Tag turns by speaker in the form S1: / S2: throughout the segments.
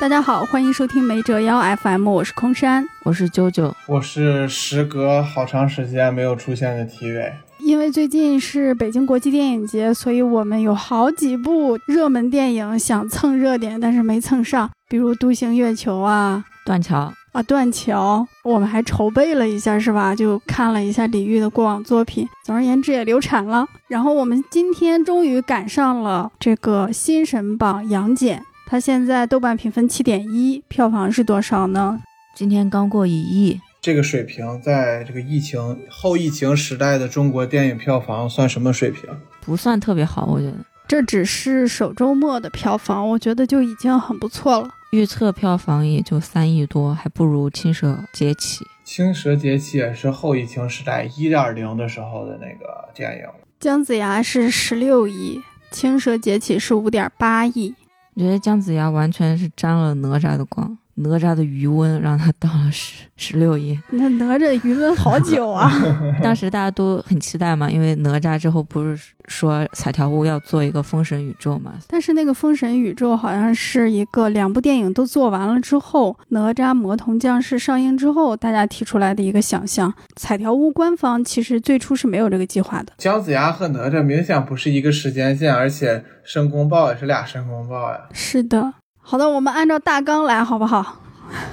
S1: 大家好，欢迎收听没折腰 FM，我是空山，
S2: 我是啾啾，
S3: 我是时隔好长时间没有出现的体委。
S1: 因为最近是北京国际电影节，所以我们有好几部热门电影想蹭热点，但是没蹭上，比如《独行月球》啊，《
S2: 断桥》
S1: 啊，《断桥》，我们还筹备了一下，是吧？就看了一下李玉的过往作品。总而言之，也流产了。然后我们今天终于赶上了这个新神榜《杨戬》。它现在豆瓣评分七点一，票房是多少呢？
S2: 今天刚过一亿，
S3: 这个水平在这个疫情后疫情时代的中国电影票房算什么水平？
S2: 不算特别好，我觉得。
S1: 这只是首周末的票房，我觉得就已经很不错了。
S2: 预测票房也就三亿多，还不如《青蛇劫起》。
S3: 《青蛇劫起》也是后疫情时代一点零的时候的那个电影。
S1: 姜子牙是十六亿，《青蛇劫起》是五点八亿。
S2: 我觉得姜子牙完全是沾了哪吒的光。哪吒的余温让他到了十十六亿，
S1: 那哪吒余温好久啊！
S2: 当时大家都很期待嘛，因为哪吒之后不是说彩条屋要做一个封神宇宙嘛？
S1: 但是那个封神宇宙好像是一个两部电影都做完了之后，哪吒魔童降世上映之后，大家提出来的一个想象。彩条屋官方其实最初是没有这个计划的。
S3: 姜子牙和哪吒明显不是一个时间线，而且申公豹也是俩申公豹呀。
S1: 是的。好的，我们按照大纲来，好不好？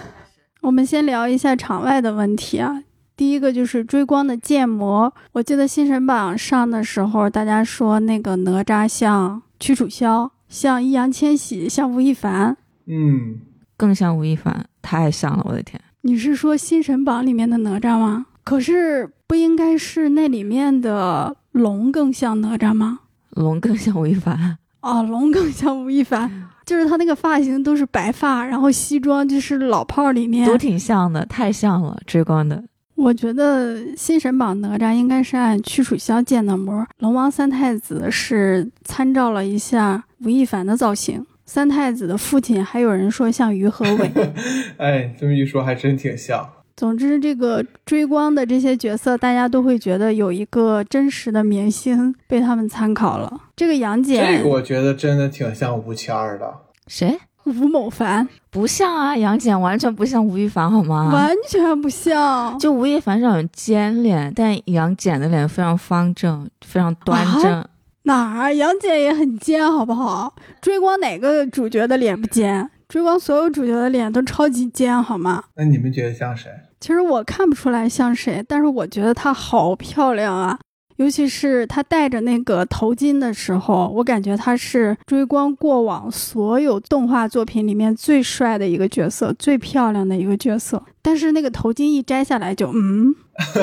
S1: 我们先聊一下场外的问题啊。第一个就是追光的建模，我记得新神榜上的时候，大家说那个哪吒像屈楚萧，像易烊千玺，像吴亦凡。
S3: 嗯，
S2: 更像吴亦凡，太像了，我的天！
S1: 你是说新神榜里面的哪吒吗？可是不应该是那里面的龙更像哪吒吗？
S2: 龙更像吴亦凡。
S1: 哦，龙更像吴亦凡。就是他那个发型都是白发，然后西装就是老炮儿里面
S2: 都挺像的，太像了。追光的，
S1: 我觉得新神榜哪吒应该是按屈楚萧建的模，龙王三太子是参照了一下吴亦凡的造型，三太子的父亲还有人说像于和伟。
S3: 哎，这么一说还真挺像。
S1: 总之，这个追光的这些角色，大家都会觉得有一个真实的明星被他们参考了。这个杨戬，
S3: 这个我觉得真的挺像吴谦儿的。
S2: 谁？
S1: 吴某凡？
S2: 不像啊，杨戬完全不像吴亦凡，好吗？
S1: 完全不像。
S2: 就吴亦凡是那种尖脸，但杨戬的脸非常方正，非常端正。
S1: 哪儿？杨戬也很尖，好不好？追光哪个主角的脸不尖？追光所有主角的脸都超级尖，好吗？
S3: 那你们觉得像谁？
S1: 其实我看不出来像谁，但是我觉得她好漂亮啊！尤其是她戴着那个头巾的时候，我感觉她是追光过往所有动画作品里面最帅的一个角色，最漂亮的一个角色。但是那个头巾一摘下来，就嗯，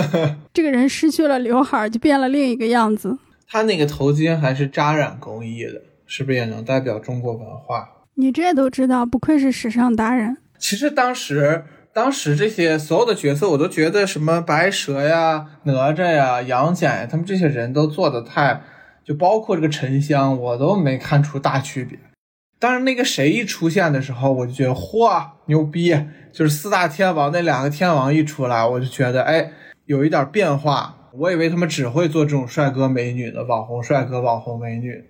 S1: 这个人失去了刘海，就变了另一个样子。
S3: 他那个头巾还是扎染工艺的，是不是也能代表中国文化？
S1: 你这都知道，不愧是时尚达人。
S3: 其实当时。当时这些所有的角色，我都觉得什么白蛇呀、哪吒呀、杨戬呀，他们这些人都做的太，就包括这个沉香，我都没看出大区别。但是那个谁一出现的时候，我就觉得嚯牛逼，就是四大天王那两个天王一出来，我就觉得哎有一点变化。我以为他们只会做这种帅哥美女的网红帅哥、网红美女，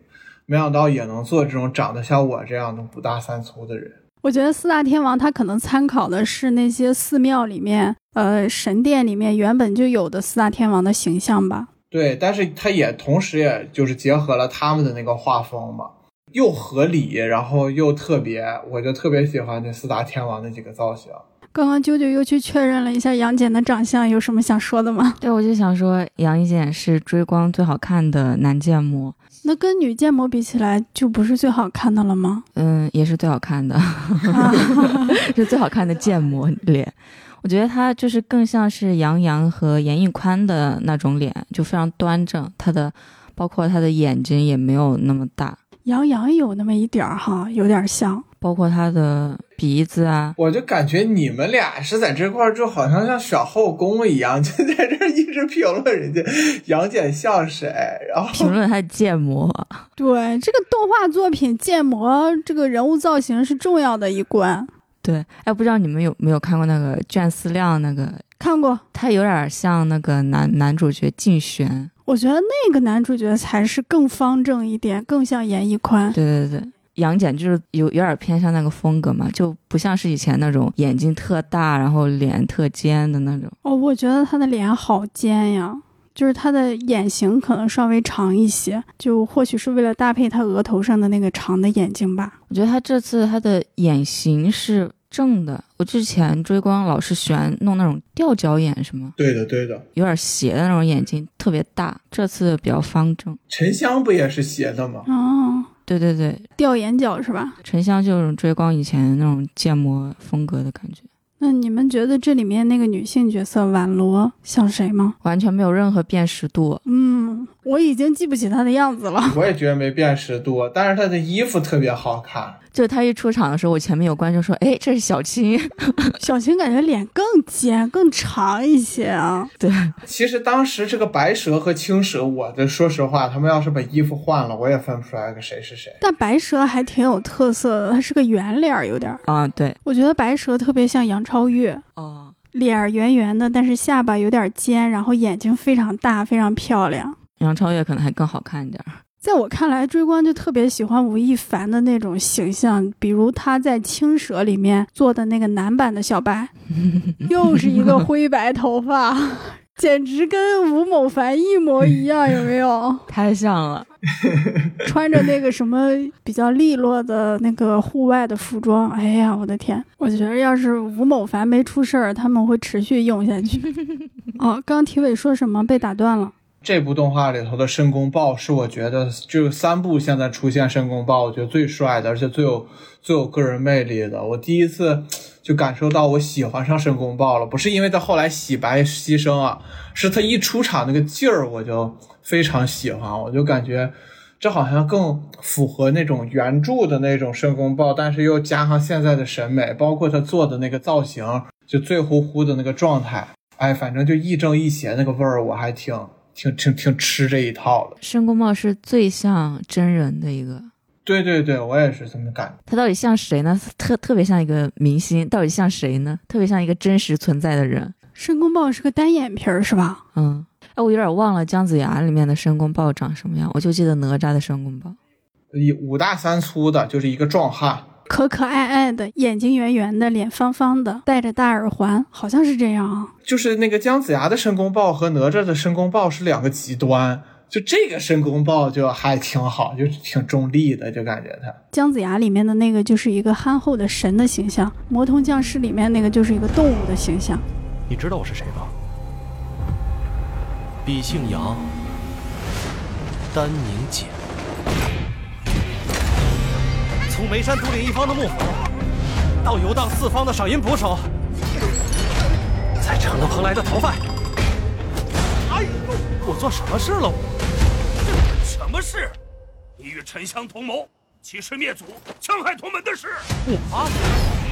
S3: 没想到也能做这种长得像我这样的五大三粗的人。
S1: 我觉得四大天王他可能参考的是那些寺庙里面，呃，神殿里面原本就有的四大天王的形象吧。
S3: 对，但是他也同时也就是结合了他们的那个画风嘛，又合理，然后又特别，我就特别喜欢那四大天王那几个造型。
S1: 刚刚啾啾又去确认了一下杨戬的长相，有什么想说的吗？
S2: 对，我就想说杨戬是追光最好看的男建模。
S1: 那跟女建模比起来，就不是最好看的了吗？
S2: 嗯，也是最好看的，是最好看的建模脸。我觉得他就是更像是杨洋和严屹宽的那种脸，就非常端正。他的包括他的眼睛也没有那么大。
S1: 杨洋有那么一点儿哈，有点像。
S2: 包括他的鼻子啊，
S3: 我就感觉你们俩是在这块儿，就好像像选后宫一样，就在这一直评论人家杨戬像谁，然后
S2: 评论他建模。
S1: 对这个动画作品建模，这个人物造型是重要的一关。
S2: 对，哎，不知道你们有没有看过那个卷思亮那个？
S1: 看过，
S2: 他有点像那个男男主角靳玄。
S1: 我觉得那个男主角才是更方正一点，更像严屹宽。
S2: 对对对。杨戬就是有有点偏向那个风格嘛，就不像是以前那种眼睛特大，然后脸特尖的那种。
S1: 哦，我觉得他的脸好尖呀，就是他的眼型可能稍微长一些，就或许是为了搭配他额头上的那个长的眼睛吧。
S2: 我觉得他这次他的眼型是正的，我之前追光老是喜欢弄那种吊脚眼，是吗？
S3: 对的，对的。
S2: 有点斜的那种眼睛，特别大。这次比较方正。
S3: 沉香不也是斜的吗？
S1: 哦，
S2: 对对对，
S1: 掉眼角是吧？
S2: 沉香就是追光以前那种建模风格的感觉。
S1: 那你们觉得这里面那个女性角色婉罗像谁吗？
S2: 完全没有任何辨识度。
S1: 嗯，我已经记不起她的样子了。
S3: 我也觉得没辨识度，但是她的衣服特别好看。
S2: 就他一出场的时候，我前面有观众说：“哎，这是小青。”
S1: 小青感觉脸更尖、更长一些啊。
S2: 对，
S3: 其实当时这个白蛇和青蛇，我的说实话，他们要是把衣服换了，我也分不出来个谁是谁。
S1: 但白蛇还挺有特色的，它是个圆脸，有点
S2: 啊。对，
S1: 我觉得白蛇特别像杨超越
S2: 啊，
S1: 脸圆圆的，但是下巴有点尖，然后眼睛非常大，非常漂亮。
S2: 杨超越可能还更好看一点。
S1: 在我看来，追光就特别喜欢吴亦凡的那种形象，比如他在《青蛇》里面做的那个男版的小白，又是一个灰白头发，简直跟吴某凡一模一样，有没有？
S2: 太像了。
S1: 穿着那个什么比较利落的那个户外的服装，哎呀，我的天！我觉得要是吴某凡没出事儿，他们会持续用下去。哦，刚体委说什么被打断了？
S3: 这部动画里头的申公豹是我觉得就三部现在出现申公豹，我觉得最帅的，而且最有最有个人魅力的。我第一次就感受到我喜欢上申公豹了，不是因为他后来洗白牺牲啊，是他一出场那个劲儿，我就非常喜欢，我就感觉这好像更符合那种原著的那种申公豹，但是又加上现在的审美，包括他做的那个造型，就醉乎乎的那个状态，哎，反正就亦正亦邪那个味儿，我还挺。挺挺挺吃这一套的，
S2: 申公豹是最像真人的一个。
S3: 对对对，我也是这么感。
S2: 他到底像谁呢？特特别像一个明星，到底像谁呢？特别像一个真实存在的人。
S1: 申公豹是个单眼皮儿，是吧？
S2: 嗯。哎，我有点忘了姜子牙里面的申公豹长什么样，我就记得哪吒的申公豹，
S3: 一五大三粗的，就是一个壮汉。
S1: 可可爱爱的，眼睛圆圆的，脸方方的，戴着大耳环，好像是这样啊。
S3: 就是那个姜子牙的申公豹和哪吒的申公豹是两个极端，就这个申公豹就还挺好，就挺中立的，就感觉他。
S1: 姜子牙里面的那个就是一个憨厚的神的形象，魔童降世里面那个就是一个动物的形象。
S4: 你知道我是谁吗？彼姓杨，丹宁简。从眉山独领一方的幕府，到游荡四方的赏银捕手，再成了蓬莱的逃犯。哎呦，我做什么事了？我
S5: 什么事？你与沉香同谋，欺师灭祖，戕害同门的事。
S4: 我。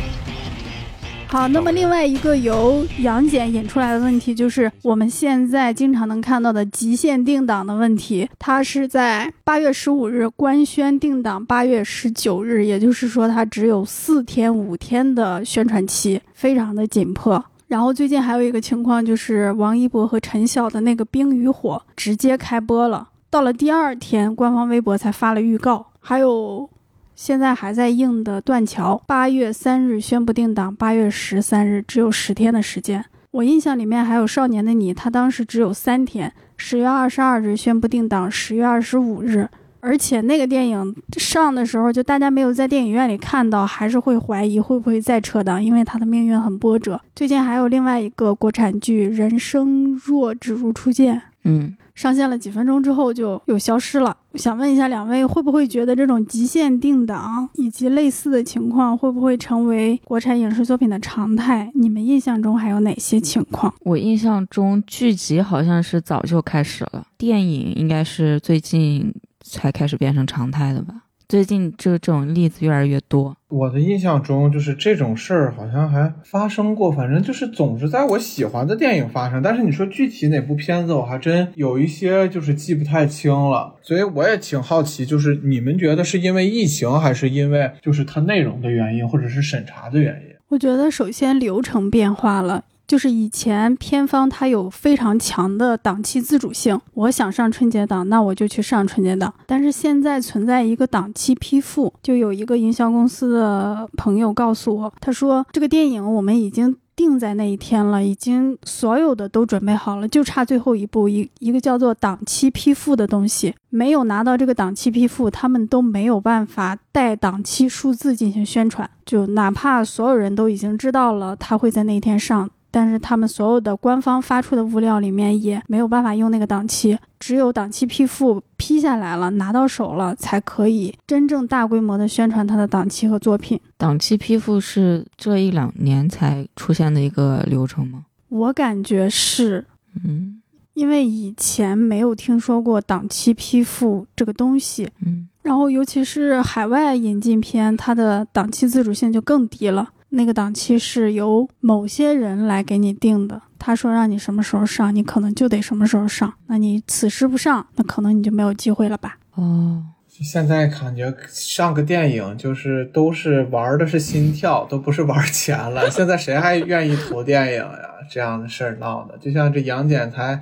S1: 好，那么另外一个由杨戬引出来的问题，就是我们现在经常能看到的极限定档的问题。它是在八月十五日官宣定档，八月十九日，也就是说它只有四天五天的宣传期，非常的紧迫。然后最近还有一个情况，就是王一博和陈晓的那个《冰与火》直接开播了，到了第二天，官方微博才发了预告，还有。现在还在映的《断桥》，八月三日宣布定档，八月十三日只有十天的时间。我印象里面还有《少年的你》，他当时只有三天，十月二十二日宣布定档，十月二十五日。而且那个电影上的时候，就大家没有在电影院里看到，还是会怀疑会不会再撤档，因为他的命运很波折。最近还有另外一个国产剧《人生若只如初见》，
S2: 嗯。
S1: 上线了几分钟之后就又消失了。想问一下两位，会不会觉得这种极限定档以及类似的情况会不会成为国产影视作品的常态？你们印象中还有哪些情况？
S2: 我印象中剧集好像是早就开始了，电影应该是最近才开始变成常态的吧。最近这这种例子越来越多。
S3: 我的印象中，就是这种事儿好像还发生过，反正就是总是在我喜欢的电影发生。但是你说具体哪部片子，我还真有一些就是记不太清了。所以我也挺好奇，就是你们觉得是因为疫情，还是因为就是它内容的原因，或者是审查的原因？
S1: 我觉得首先流程变化了。就是以前片方它有非常强的档期自主性，我想上春节档，那我就去上春节档。但是现在存在一个档期批复，就有一个营销公司的朋友告诉我，他说这个电影我们已经。定在那一天了，已经所有的都准备好了，就差最后一步，一一个叫做档期批复的东西，没有拿到这个档期批复，他们都没有办法带档期数字进行宣传，就哪怕所有人都已经知道了他会在那一天上。但是他们所有的官方发出的物料里面也没有办法用那个档期，只有档期批复批下来了，拿到手了，才可以真正大规模的宣传他的档期和作品。
S2: 档期批复是这一两年才出现的一个流程吗？
S1: 我感觉是，
S2: 嗯
S1: 因为以前没有听说过档期批复这个东西，
S2: 嗯
S1: 然后尤其是海外引进片，它的档期自主性就更低了。那个档期是由某些人来给你定的，他说让你什么时候上，你可能就得什么时候上。那你此时不上，那可能你就没有机会了吧？
S2: 哦，
S3: 现在感觉上个电影就是都是玩的是心跳，都不是玩钱了。现在谁还愿意投电影呀？这样的事儿闹的，就像这杨戬才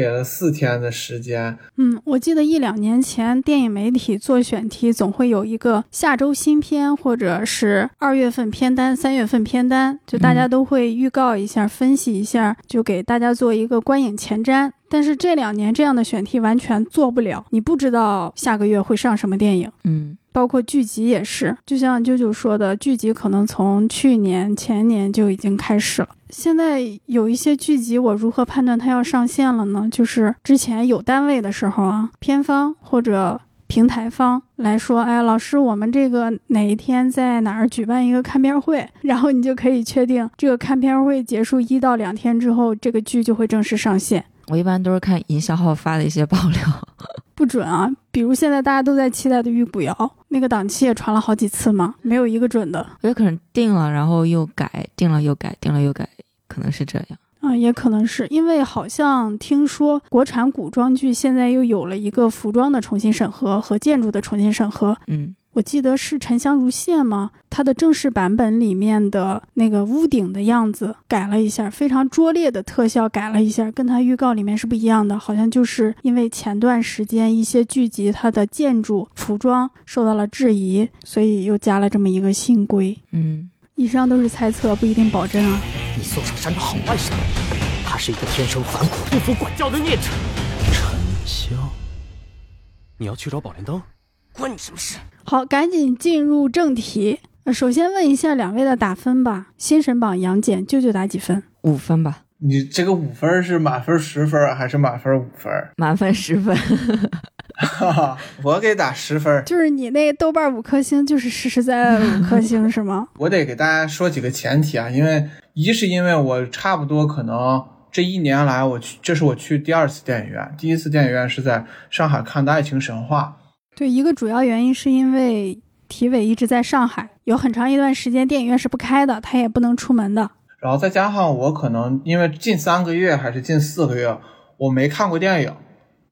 S3: 给了四天的时间，
S1: 嗯，我记得一两年前电影媒体做选题，总会有一个下周新片，或者是二月份片单、三月份片单，就大家都会预告一下、分析一下，就给大家做一个观影前瞻。但是这两年这样的选题完全做不了，你不知道下个月会上什么电影。
S2: 嗯
S1: 包括剧集也是，就像啾啾说的，剧集可能从去年、前年就已经开始了。现在有一些剧集，我如何判断它要上线了呢？就是之前有单位的时候啊，片方或者平台方来说，哎，老师，我们这个哪一天在哪儿举办一个看片会，然后你就可以确定这个看片会结束一到两天之后，这个剧就会正式上线。
S2: 我一般都是看营销号发的一些爆料。
S1: 不准啊！比如现在大家都在期待的《玉骨遥》，那个档期也传了好几次嘛，没有一个准的。
S2: 也可能定了，然后又改，定了又改，定了又改，可能是这样。
S1: 啊、也可能是因为好像听说国产古装剧现在又有了一个服装的重新审核和建筑的重新审核。
S2: 嗯
S1: 我记得是《沉香如屑》吗？它的正式版本里面的那个屋顶的样子改了一下，非常拙劣的特效改了一下，跟它预告里面是不一样的。好像就是因为前段时间一些剧集它的建筑、服装受到了质疑，所以又加了这么一个新规。
S2: 嗯，
S1: 以上都是猜测，不一定保真啊。
S6: 你送上山的好外甥，他是一个天生反骨、不服管教的孽者。
S4: 沉香，你要去找宝莲灯？
S6: 关你什么事？
S1: 好，赶紧进入正题。呃首先问一下两位的打分吧。新神榜杨戬，舅舅打几分？
S2: 五分吧，
S3: 你这个五分是满分十分还是满分五分？
S2: 满分十分。
S3: 哈哈，我给打十分。
S1: 就是你那豆瓣五颗星，就是实实在在的五颗星是吗？
S3: 我得给大家说几个前提啊，因为一是因为我差不多可能这一年来我去，这是我去第二次电影院，第一次电影院是在上海看的《爱情神话
S1: 对，一个主要原因是因为体委一直在上海，有很长一段时间电影院是不开的，他也不能出门的。》，
S3: 然后再加上我可能因为近三个月还是近四个月我没看过电影，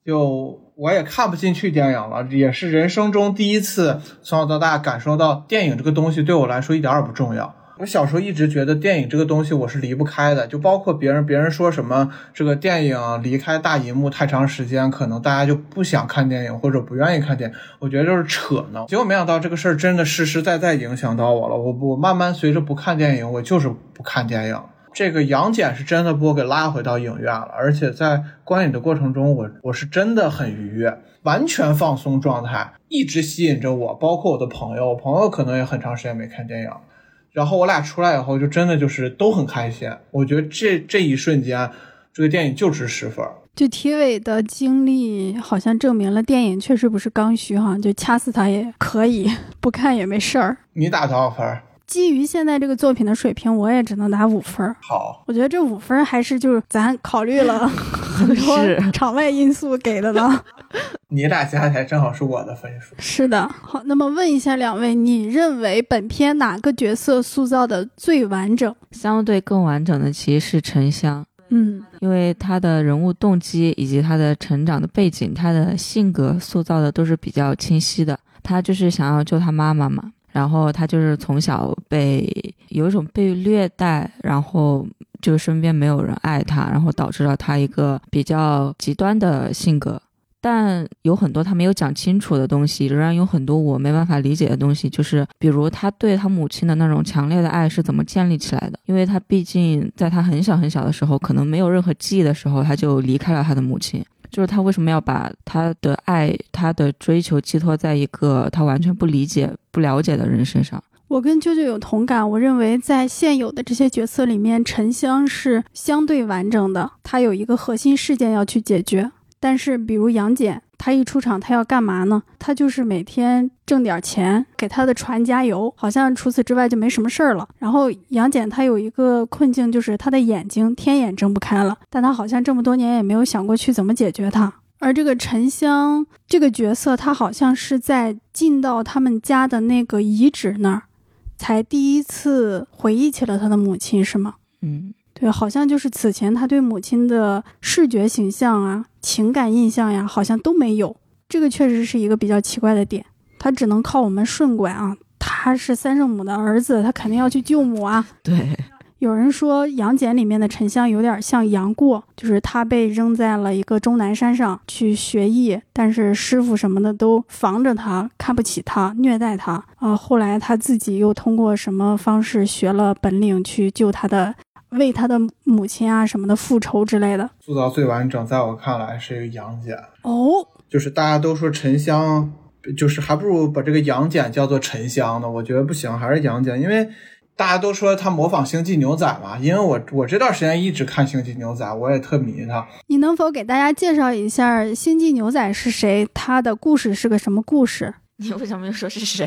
S3: 就我也看不进去电影了，也是人生中第一次从小到大感受到电影这个东西对我来说一点儿也不重要。我小时候一直觉得电影这个东西我是离不开的，就包括别人别人说什么这个电影离开大荧幕太长时间，可能大家就不想看电影或者不愿意看电影，我觉得就是扯呢。结果没想到这个事儿真的实实在在影响到我了。我我慢慢随着不看电影，我就是不看电影。这个杨戬是真的把我给拉回到影院了，而且在观影的过程中，我我是真的很愉悦，完全放松状态，一直吸引着我，包括我的朋友，我朋友可能也很长时间没看电影，然后我俩出来以后，就真的就是都很开心。我觉得这这一瞬间，这个电影就值十分。
S1: 就体委的经历，好像证明了电影确实不是刚需哈，就掐死他也可以，不看也没事儿。
S3: 你打多少分？
S1: 基于现在这个作品的水平，我也只能打五分儿。
S3: 好，
S1: 我觉得这五分儿还是就是咱考虑了 很多场外因素给的呢。
S3: 你俩加起来正好是我的分数。
S1: 是的，好，那么问一下两位，你认为本片哪个角色塑造的最完整？
S2: 相对更完整的其实是沉香，
S1: 嗯，
S2: 因为他的人物动机以及他的成长的背景，他的性格塑造的都是比较清晰的。他就是想要救他妈妈嘛，然后他就是从小被有一种被虐待，然后就身边没有人爱他，然后导致了他一个比较极端的性格。但有很多他没有讲清楚的东西，仍然有很多我没办法理解的东西。就是比如他对他母亲的那种强烈的爱是怎么建立起来的？因为他毕竟在他很小很小的时候，可能没有任何记忆的时候，他就离开了他的母亲。就是他为什么要把他的爱、他的追求寄托在一个他完全不理解、不了解的人身上？
S1: 我跟舅舅有同感，我认为在现有的这些角色里面，沉香是相对完整的，他有一个核心事件要去解决。但是，比如杨戬，他一出场，他要干嘛呢？他就是每天挣点钱，给他的船加油，好像除此之外就没什么事儿了。然后杨戬他有一个困境，就是他的眼睛天眼睁不开了，但他好像这么多年也没有想过去怎么解决它。而这个沉香这个角色，他好像是在进到他们家的那个遗址那儿，才第一次回忆起了他的母亲，是吗？
S2: 嗯。
S1: 对，好像就是此前他对母亲的视觉形象啊、情感印象呀，好像都没有。这个确实是一个比较奇怪的点。他只能靠我们顺拐啊。他是三圣母的儿子，他肯定要去救母啊。
S2: 对。
S1: 有人说《杨戬》里面的沉香有点像杨过，就是他被扔在了一个终南山上去学艺，但是师傅什么的都防着他，看不起他，虐待他。啊，后来他自己又通过什么方式学了本领去救他的。为他的母亲啊什么的复仇之类的，
S3: 塑造最完整，在我看来是一个杨戬
S1: 哦。
S3: 就是大家都说沉香，就是还不如把这个杨戬叫做沉香呢。我觉得不行，还是杨戬，因为大家都说他模仿星际牛仔嘛。因为我我这段时间一直看星际牛仔，我也特迷他。
S1: 你能否给大家介绍一下星际牛仔是谁？他的故事是个什么故事？
S2: 你为什么又说是谁？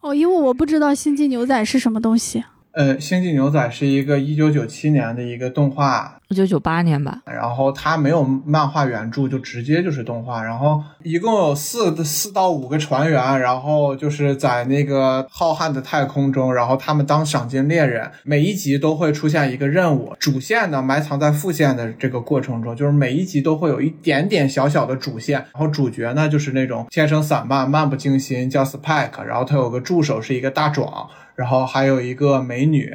S1: 哦，因为我不知道星际牛仔是什么东西。
S3: 呃，《星际牛仔》是一个一九九七年的一个动画，
S2: 一九九八年吧。
S3: 然后它没有漫画原著，就直接就是动画。然后一共有四四到五个船员，然后就是在那个浩瀚的太空中，然后他们当赏金猎人。每一集都会出现一个任务，主线呢埋藏在副线的这个过程中，就是每一集都会有一点点小小的主线。然后主角呢就是那种天生散漫、漫不经心，叫 Spike。然后他有个助手是一个大壮。然后还有一个美女，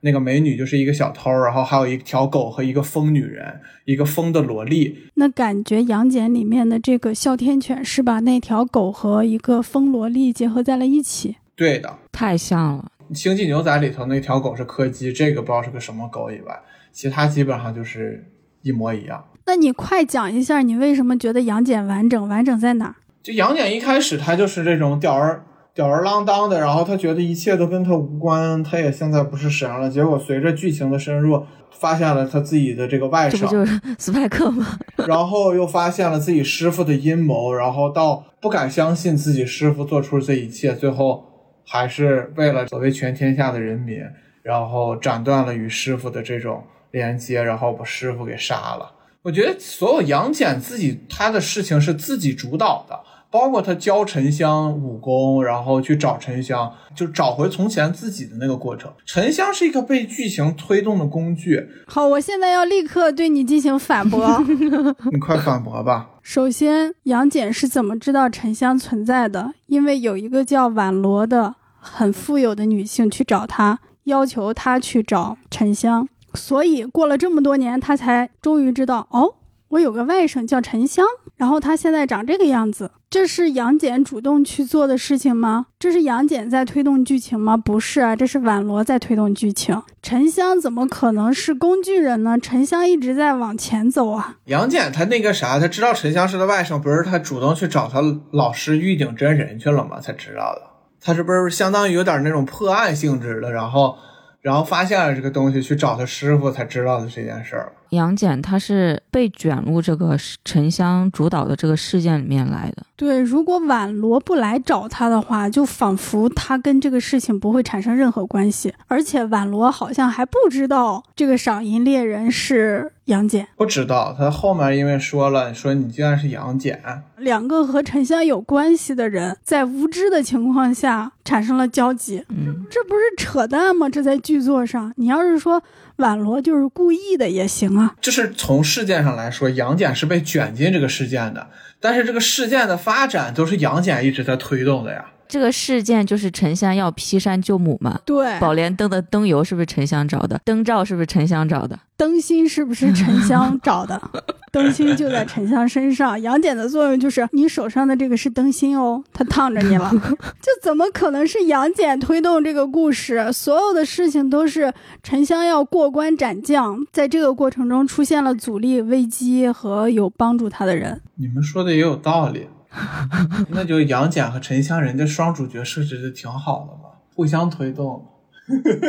S3: 那个美女就是一个小偷，然后还有一条狗和一个疯女人，一个疯的萝莉。
S1: 那感觉《杨戬》里面的这个哮天犬是把那条狗和一个疯萝莉结合在了一起。
S3: 对的，
S2: 太像了。
S3: 《星际牛仔》里头那条狗是柯基，这个不知道是个什么狗以外，其他基本上就是一模一样。
S1: 那你快讲一下，你为什么觉得杨戬完整？完整在哪？
S3: 就杨戬一开始他就是这种吊儿。吊儿郎当的，然后他觉得一切都跟他无关，他也现在不是神了。结果随着剧情的深入，发现了他自己的这个外甥，
S2: 这不就是 斯派克吗？
S3: 然后又发现了自己师傅的阴谋，然后到不敢相信自己师傅做出这一切，最后还是为了所谓全天下的人民，然后斩断了与师傅的这种连接，然后把师傅给杀了。我觉得所有杨戬自己他的事情是自己主导的。包括他教沉香武功，然后去找沉香，就找回从前自己的那个过程。沉香是一个被剧情推动的工具。
S1: 好，我现在要立刻对你进行反驳。
S3: 你快反驳吧。
S1: 首先，杨戬是怎么知道沉香存在的？因为有一个叫婉罗的很富有的女性去找他，要求他去找沉香，所以过了这么多年，他才终于知道哦。我有个外甥叫沉香，然后他现在长这个样子，这是杨戬主动去做的事情吗？这是杨戬在推动剧情吗？不是啊，这是婉罗在推动剧情。沉香怎么可能是工具人呢？沉香一直在往前走啊。
S3: 杨戬他那个啥，他知道沉香是他外甥，不是他主动去找他老师玉鼎真人去了吗？才知道的。他是不是相当于有点那种破案性质的？然后。然后发现了这个东西，去找他师傅才知道的这件事儿。
S2: 杨戬他是被卷入这个沉香主导的这个事件里面来的。
S1: 对，如果婉罗不来找他的话，就仿佛他跟这个事情不会产生任何关系。而且婉罗好像还不知道这个赏银猎人是杨戬，
S3: 不知道。他后面因为说了，说你竟然是杨戬，
S1: 两个和沉香有关系的人在无知的情况下产生了交集，
S2: 嗯，
S1: 这不是扯淡吗？这在剧作上，你要是说。婉罗就是故意的也行啊，
S3: 就是从事件上来说，杨戬是被卷进这个事件的，但是这个事件的发展都是杨戬一直在推动的呀。
S2: 这个事件就是沉香要劈山救母嘛。
S1: 对，
S2: 宝莲灯的灯油是不是沉香找的？灯罩是不是沉香找的？
S1: 灯芯是不是沉香找的？灯芯就在沉香身上。杨戬的作用就是你手上的这个是灯芯哦，它烫着你了。就怎么可能是杨戬推动这个故事？所有的事情都是沉香要过关斩将，在这个过程中出现了阻力、危机和有帮助他的人。
S3: 你们说的也有道理，那就杨戬和沉香人家双主角设置的挺好的嘛，互相推动。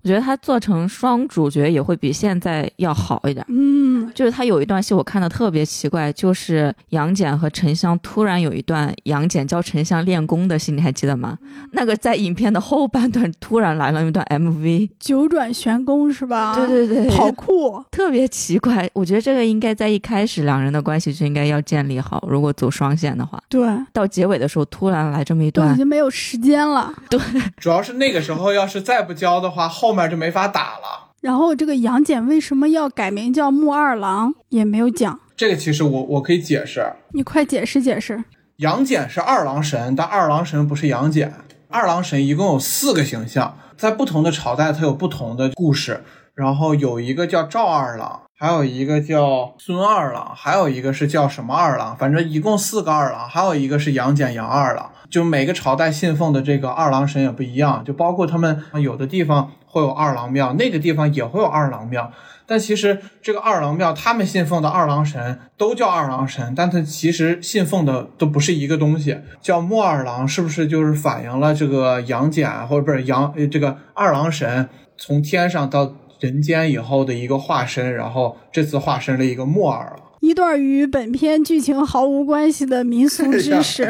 S2: 我觉得他做成双主角也会比现在要好一点。
S1: 嗯，
S2: 就是他有一段戏我看的特别奇怪，就是杨戬和沉香突然有一段杨戬教沉香练功的戏，你还记得吗？那个在影片的后半段突然来了一段 MV，
S1: 九转玄功是吧？
S2: 对对对，
S1: 好酷，
S2: 特别奇怪。我觉得这个应该在一开始两人的关系就应该要建立好，如果走双线的话。
S1: 对，
S2: 到结尾的时候突然来这么一
S1: 段已
S2: 段，
S1: 经没有时间了。
S2: 对，
S3: 主要是那个时候要是再不教的话，后面就没法打了。
S1: 然后这个杨戬为什么要改名叫木二郎，也没有讲。
S3: 这个其实我我可以解释，
S1: 你快解释解释。
S3: 杨戬是二郎神，但二郎神不是杨戬。二郎神一共有四个形象，在不同的朝代，它有不同的故事。然后有一个叫赵二郎，还有一个叫孙二郎，还有一个是叫什么二郎，反正一共四个二郎，还有一个是杨戬杨二郎。就每个朝代信奉的这个二郎神也不一样，就包括他们有的地方会有二郎庙，那个地方也会有二郎庙。但其实这个二郎庙，他们信奉的二郎神都叫二郎神，但他其实信奉的都不是一个东西。叫木二郎，是不是就是反映了这个杨戬或者不是杨呃这个二郎神从天上到人间以后的一个化身？然后这次化身了一个木二郎。
S1: 一段与本片剧情毫无关系的民俗知识，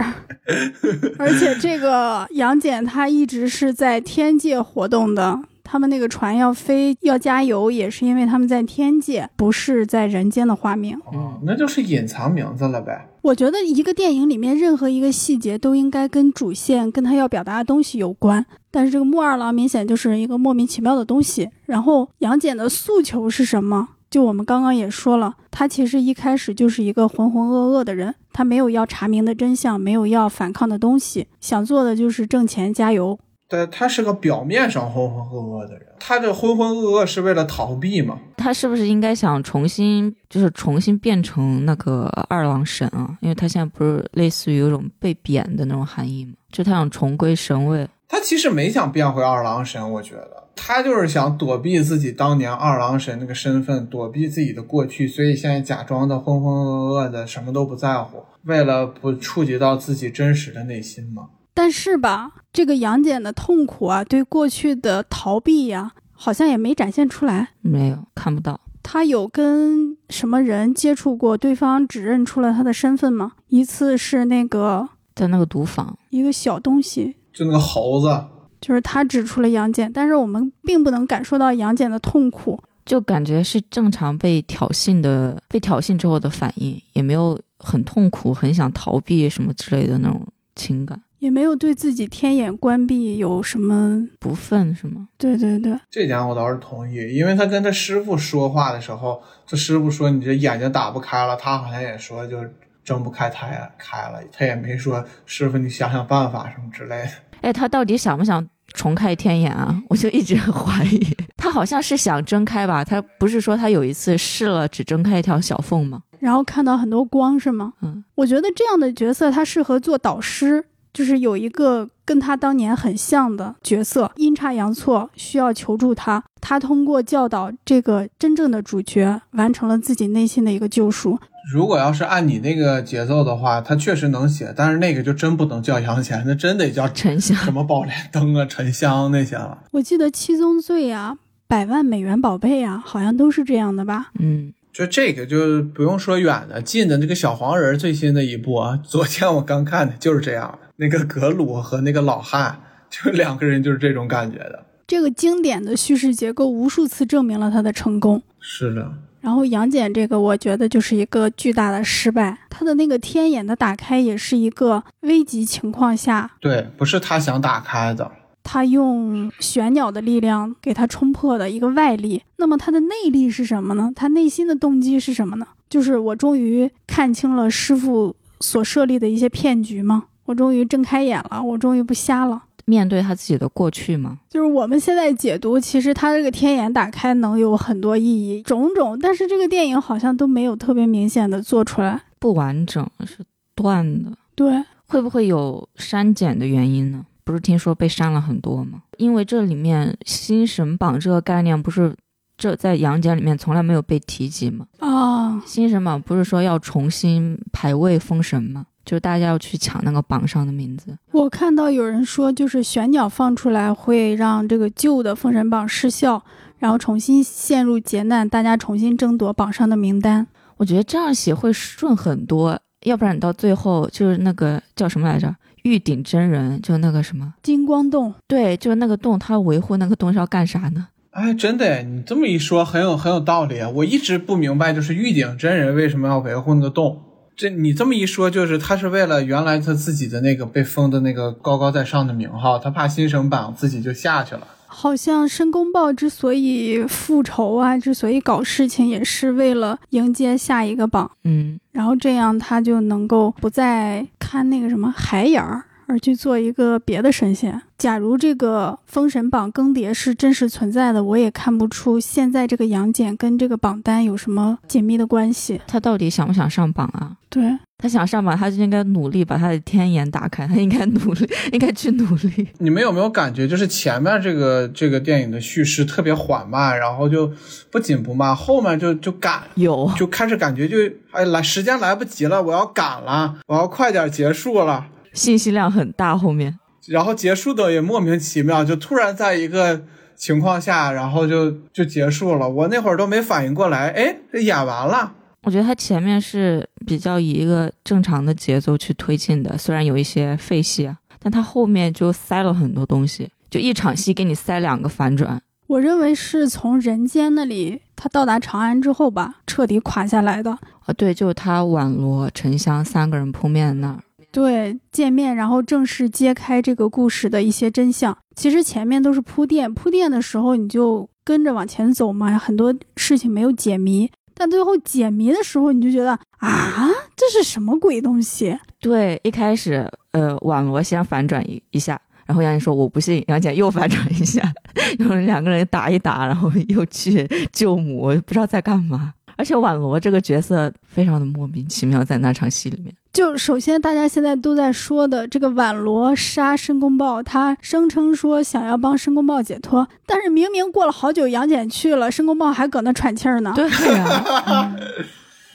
S1: 而且这个杨戬他一直是在天界活动的，他们那个船要飞要加油，也是因为他们在天界，不是在人间的化名。
S3: 哦，那就是隐藏名字了呗。
S1: 我觉得一个电影里面任何一个细节都应该跟主线、跟他要表达的东西有关，但是这个木二郎明显就是一个莫名其妙的东西。然后杨戬的诉求是什么？就我们刚刚也说了，他其实一开始就是一个浑浑噩噩的人，他没有要查明的真相，没有要反抗的东西，想做的就是挣钱加油。
S3: 对，他是个表面上浑浑噩噩的人，他这浑浑噩噩是为了逃避嘛？
S2: 他是不是应该想重新，就是重新变成那个二郎神啊？因为他现在不是类似于有种被贬的那种含义嘛？就他想重归神位。
S3: 他其实没想变回二郎神，我觉得他就是想躲避自己当年二郎神那个身份，躲避自己的过去，所以现在假装的浑浑噩噩的，什么都不在乎，为了不触及到自己真实的内心嘛。
S1: 但是吧，这个杨戬的痛苦啊，对过去的逃避呀、好像也没展现出来。
S2: 没有看不到，
S1: 他有跟什么人接触过？对方指认出了他的身份吗？一次是那个
S2: 在那个毒坊，
S1: 一个小东西，
S3: 就那个猴子，
S1: 就是他指出了杨戬，但是我们并不能感受到杨戬的痛苦。
S2: 就感觉是正常被挑衅的，被挑衅之后的反应，也没有很痛苦、很想逃避什么之类的那种情感，
S1: 也没有对自己天眼关闭有什么？
S2: 不忿是吗？
S1: 对对对，
S3: 这点我倒是同意，因为他跟他师傅说话的时候，他师傅说你这眼睛打不开了，他好像也说就睁不开，他也开了，他也没说师傅你想想办法什么之类的。
S2: 哎，他到底想不想重开天眼啊？我就一直很怀疑。他好像是想睁开吧？他不是说他有一次试了只睁开一条小缝吗？
S1: 然后看到很多光是吗？
S2: 嗯，
S1: 我觉得这样的角色他适合做导师，就是有一个跟他当年很像的角色，阴差阳错需要求助他，他通过教导这个真正的主角，完成了自己内心的一个救赎。
S3: 如果要是按你那个节奏的话，他确实能写，但是那个就真不能叫杨戬，那真得叫
S2: 沉香
S3: 什么宝莲灯啊、沉香那些了。
S1: 我记得七宗罪呀、百万美元宝贝呀，好像都是这样的吧？
S2: 嗯，
S3: 就这个就不用说远的，近的这个小黄人最新的一部啊，昨天我刚看的就是这样，那个格鲁和那个老汉，就两个人就是这种感觉的。
S1: 这个经典的叙事结构无数次证明了他的成功。
S3: 是的，
S1: 然后杨戬这个，我觉得就是一个巨大的失败。他的那个天眼的打开，也是一个危急情况下，
S3: 对，不是他想打开的。
S1: 他用玄鸟的力量给他冲破的一个外力。那么他的内力是什么呢？他内心的动机是什么呢？就是我终于看清了师傅所设立的一些骗局吗？我终于睁开眼了，我终于不瞎了。
S2: 面对他自己的过去吗？
S1: 就是我们现在解读，其实他这个天眼打开能有很多意义，种种，但是这个电影好像都没有特别明显的做出来，
S2: 不完整是断的。
S1: 对，
S2: 会不会有删减的原因呢？不是听说被删了很多吗？因为这里面新神榜这个概念不是这在杨戬里面从来没有被提及吗？
S1: 啊，
S2: 新神榜不是说要重新排位封神吗？就是大家要去抢那个榜上的名字。
S1: 我看到有人说，就是玄鸟放出来会让这个旧的封神榜失效，然后重新陷入劫难，大家重新争夺榜上的名单。
S2: 我觉得这样写会顺很多，要不然你到最后就是那个叫什么来着？玉鼎真人，就那个什么
S1: 金光洞，
S2: 对，就是那个洞，他维护那个洞是要干啥呢？
S3: 哎，真的，你这么一说，很有很有道理。我一直不明白，就是玉鼎真人为什么要维护那个洞。这你这么一说，就是他是为了原来他自己的那个被封的那个高高在上的名号，他怕新生榜自己就下去了。
S1: 好像申公豹之所以复仇啊，之所以搞事情，也是为了迎接下一个榜，
S2: 嗯，
S1: 然后这样他就能够不再看那个什么海眼儿。而去做一个别的神仙。假如这个封神榜更迭是真实存在的，我也看不出现在这个杨戬跟这个榜单有什么紧密的关系。
S2: 他到底想不想上榜啊？
S1: 对
S2: 他想上榜，他就应该努力把他的天眼打开，他应该努力，应该去努力。
S3: 你们有没有感觉，就是前面这个这个电影的叙事特别缓慢，然后就不紧不慢，后面就就赶，
S2: 有
S3: 就开始感觉就哎来时间来不及了，我要赶了，我要快点结束了。
S2: 信息量很大，后面，
S3: 然后结束的也莫名其妙，就突然在一个情况下，然后就就结束了。我那会儿都没反应过来，哎，这演完了。
S2: 我觉得他前面是比较以一个正常的节奏去推进的，虽然有一些废戏啊，但他后面就塞了很多东西，就一场戏给你塞两个反转。
S1: 我认为是从人间那里他到达长安之后吧，彻底垮下来的。
S2: 啊，对，就是他宛罗、沉香三个人碰面那儿。
S1: 对，见面然后正式揭开这个故事的一些真相。其实前面都是铺垫，铺垫的时候你就跟着往前走嘛，很多事情没有解谜。但最后解谜的时候，你就觉得啊，这是什么鬼东西？
S2: 对，一开始呃，宛罗先反转一一下，然后杨戬说我不信，杨戬又反转一下，然后两个人打一打，然后又去救母，不知道在干嘛。而且宛罗这个角色非常的莫名其妙，在那场戏里面。
S1: 就首先大家现在都在说的这个宛罗杀申公豹，他声称说想要帮申公豹解脱，但是明明过了好久，杨戬去了，申公豹还搁那喘气儿呢。
S2: 对呀，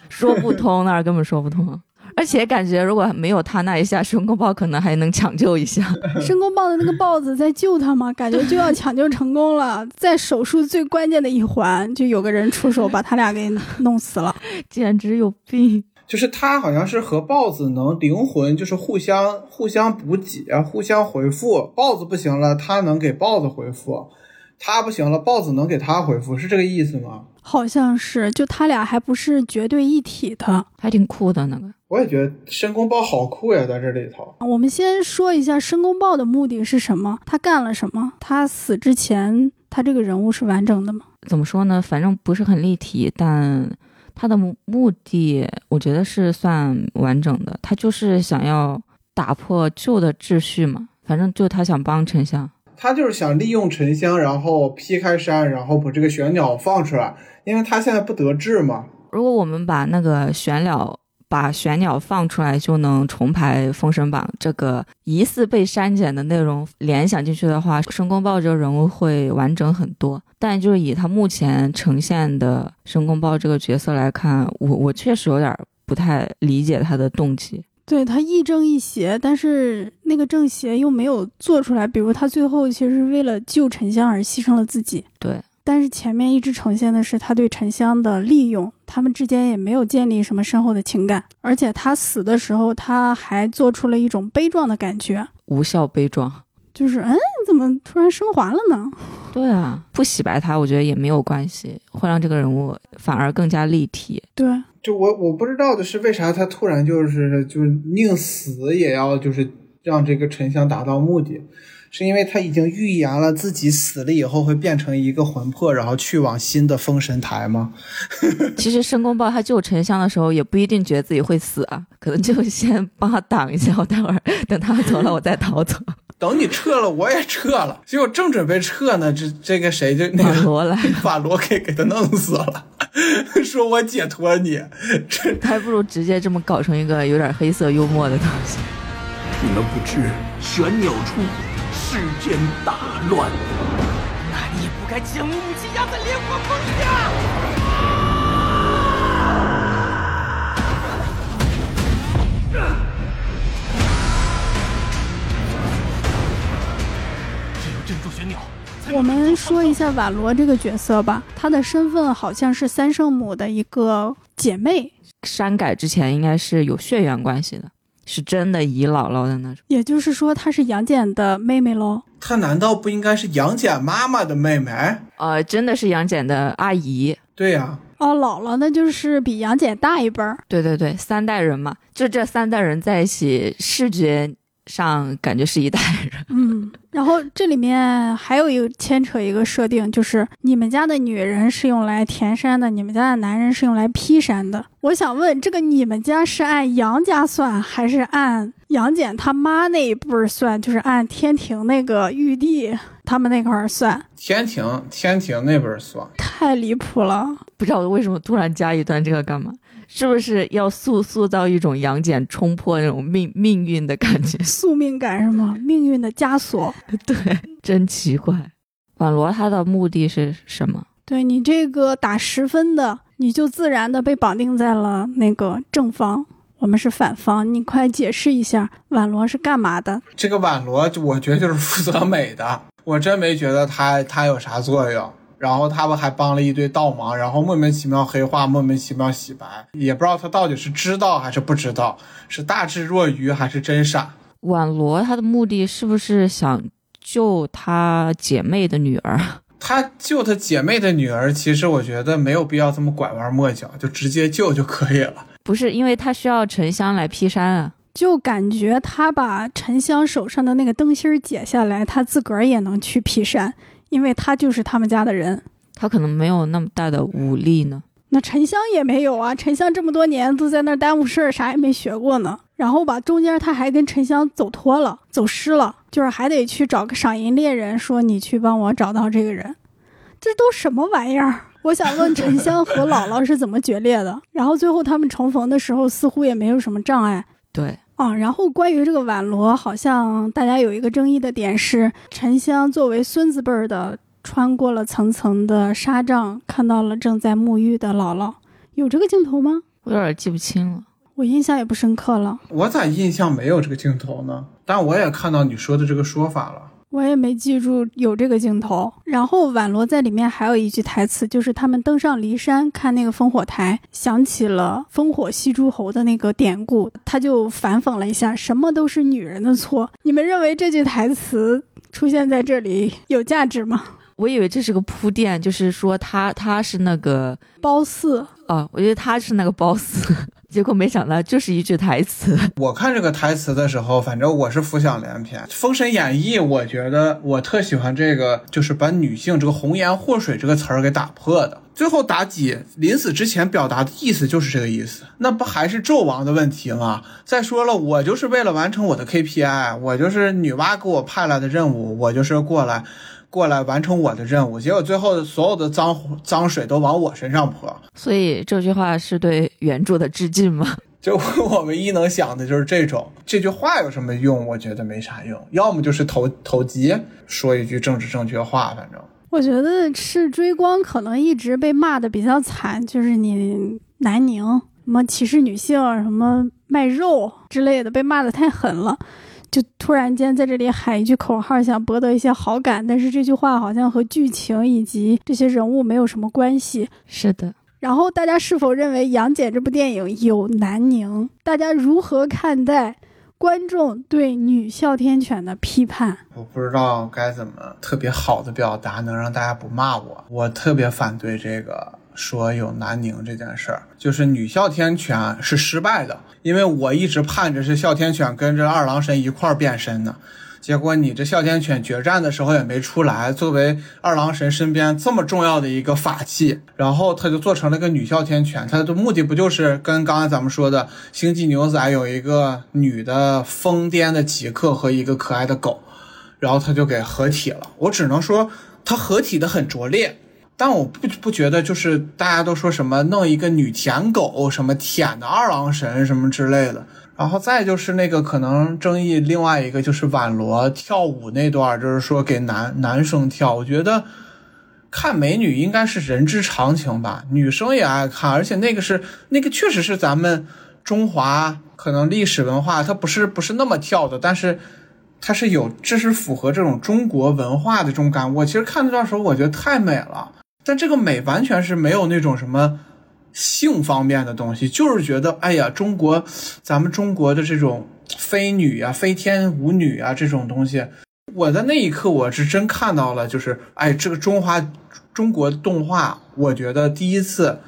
S2: 说不通，那儿根本说不通。而且感觉如果没有他那一下，申公豹可能还能抢救一下。
S1: 申公豹的那个豹子在救他吗？感觉就要抢救成功了，在手术最关键的一环，就有个人出手把他俩给弄死了，
S2: 简直有病。
S3: 就是他好像是和豹子能灵魂，就是互相互相补给，互相回复。豹子不行了，他能给豹子回复；他不行了，豹子能给他回复，是这个意思吗？
S1: 好像是，就他俩还不是绝对一体的，
S2: 还挺酷的那个。
S3: 我也觉得申公豹好酷呀，在这里头。
S1: 我们先说一下申公豹的目的是什么？他干了什么？他死之前，他这个人物是完整的吗？
S2: 怎么说呢？反正不是很立体，但他的目的，我觉得是算完整的。他就是想要打破旧的秩序嘛，反正就他想帮沉香。
S3: 他就是想利用沉香，然后劈开山，然后把这个玄鸟放出来，因为他现在不得志嘛。
S2: 如果我们把那个玄鸟把玄鸟放出来，就能重排封神榜这个疑似被删减的内容联想进去的话，申公豹这个人物会完整很多。但就是以他目前呈现的申公豹这个角色来看，我我确实有点不太理解他的动机。
S1: 对他亦正亦邪，但是那个正邪又没有做出来。比如他最后其实是为了救沉香而牺牲了自己。
S2: 对，
S1: 但是前面一直呈现的是他对沉香的利用，他们之间也没有建立什么深厚的情感。而且他死的时候，他还做出了一种悲壮的感觉，
S2: 无效悲壮，
S1: 就是嗯，怎么突然升华了呢？
S2: 对啊，不洗白他，我觉得也没有关系，会让这个人物反而更加立体。
S1: 对。
S3: 就我我不知道的是，为啥他突然就是就是宁死也要就是让这个沉香达到目的？是因为他已经预言了自己死了以后会变成一个魂魄，然后去往新的封神台吗？
S2: 其实申公豹他救沉香的时候，也不一定觉得自己会死啊，可能就先帮他挡一下，我待会儿等他走了，我再逃走。
S3: 等你撤了，我也撤了。结果正准备撤呢，这这个谁就那个
S2: 罗来 了
S3: 把罗给给他弄死了，说我解脱你。这
S2: 还不如直接这么搞成一个有点黑色幽默的东西。
S5: 你们不知玄鸟出，世间大乱。
S6: 那你也不该将我母亲压在莲花峰下。
S5: 只有镇住玄鸟，才
S1: 我们说一下瓦罗这个角色吧，她的身份好像是三圣母的一个姐妹，
S2: 删改之前应该是有血缘关系的，是真的姨姥姥的那种。
S1: 也就是说她是杨戬的妹妹喽。
S3: 她难道不应该是杨戬妈妈的妹妹？
S2: 呃，真的是杨戬的阿姨。
S3: 对呀、
S1: 哦，姥姥那就是比杨戬大一辈儿。
S2: 对对对，三代人嘛，就这三代人在一起，视觉上感觉是一代人。
S1: 嗯，然后这里面还有一个牵扯一个设定，就是你们家的女人是用来填山的，你们家的男人是用来劈山的。我想问，这个你们家是按杨家算，还是按杨戬他妈那一辈儿算？就是按天庭那个玉帝他们那块儿算？
S3: 天庭天庭那边算。
S1: 太离谱了！
S2: 不知道为什么突然加一段这个干嘛？是不是要塑塑造一种杨戬冲破那种命命运的感觉？
S1: 宿命感是吗？命运的枷锁。
S2: 对，真奇怪。婉罗他的目的是什么？
S1: 对你这个打十分的，你就自然的被绑定在了那个正方，我们是反方。你快解释一下，婉罗是干嘛的？
S3: 这个婉罗，我觉得就是负责美的，我真没觉得他他有啥作用。然后他们还帮了一堆倒忙，然后莫名其妙黑化，莫名其妙洗白，也不知道他到底是知道还是不知道，是大智若愚还是真傻。
S2: 婉罗他的目的是不是想救他姐妹的女儿？
S3: 他救他姐妹的女儿，其实我觉得没有必要这么拐弯抹角，就直接救就可以了。
S2: 不是，因为他需要沉香来劈山啊。
S1: 就感觉他把沉香手上的那个灯芯儿解下来，他自个儿也能去劈山，因为他就是他们家的人。
S2: 他可能没有那么大的武力呢。
S1: 那沉香也没有啊，沉香这么多年都在那儿耽误事儿，啥也没学过呢。然后吧，中间他还跟沉香走脱了，走失了，就是还得去找个赏银猎人，说你去帮我找到这个人。这都什么玩意儿？我想问沉香和姥姥是怎么决裂的？然后最后他们重逢的时候，似乎也没有什么障碍。
S2: 对，
S1: 啊，然后关于这个宛罗，好像大家有一个争议的点是，沉香作为孙子辈儿的，穿过了层层的纱帐，看到了正在沐浴的姥姥，有这个镜头吗？
S2: 我有点记不清了。
S1: 我印象也不深刻了，
S3: 我咋印象没有这个镜头呢？但我也看到你说的这个说法了。
S1: 我也没记住有这个镜头。然后宛罗在里面还有一句台词，就是他们登上骊山看那个烽火台，想起了烽火戏诸侯的那个典故，他就反讽了一下，什么都是女人的错。你们认为这句台词出现在这里有价值吗？
S2: 我以为这是个铺垫，就是说他他是那个
S1: 褒姒，
S2: 啊，我觉得他是那个 boss，结果没想到就是一句台词。
S3: 我看这个台词的时候，反正我是浮想联翩。《封神演义》，我觉得我特喜欢这个，就是把女性这个“红颜祸水”这个词儿给打破的。最后妲己临死之前表达的意思就是这个意思，那不还是纣王的问题吗？再说了，我就是为了完成我的 KPI，我就是女娲给我派来的任务，我就是过来。过来完成我的任务，结果最后所有的脏脏水都往我身上泼，
S2: 所以这句话是对原著的致敬吗？
S3: 就 我唯一能想的就是这种，这句话有什么用？我觉得没啥用，要么就是投投机，说一句政治正确话，反正。
S1: 我觉得是追光可能一直被骂的比较惨，就是你南宁什么歧视女性、什么卖肉之类的，被骂的太狠了。就突然间在这里喊一句口号，想博得一些好感，但是这句话好像和剧情以及这些人物没有什么关系。
S2: 是的。
S1: 然后大家是否认为《杨戬》这部电影有南宁？大家如何看待观众对女哮天犬的批判？
S3: 我不知道该怎么特别好的表达能让大家不骂我。我特别反对这个。说有南宁这件事儿，就是女哮天犬是失败的，因为我一直盼着是哮天犬跟着二郎神一块儿变身呢，结果你这哮天犬决战的时候也没出来，作为二郎神身边这么重要的一个法器，然后他就做成了个女哮天犬，他的目的不就是跟刚才咱们说的星际牛仔有一个女的疯癫的极客和一个可爱的狗，然后他就给合体了。我只能说他合体的很拙劣。但我不不觉得，就是大家都说什么弄一个女舔狗，什么舔的二郎神什么之类的，然后再就是那个可能争议另外一个就是婉罗跳舞那段，就是说给男男生跳，我觉得看美女应该是人之常情吧，女生也爱看，而且那个是 那个确实是咱们中华可能历史文化，它不是不是那么跳的，但是它是有，这是符合这种中国文化的这种感。我其实看那段时候，我觉得太美了。但这个美完全是没有那种什么性方面的东西，就是觉得哎呀，中国咱们中国的这种飞女啊、飞天舞女啊这种东西，我在那一刻我是真看到了，就是哎，这个中华中国动画，我觉得第一次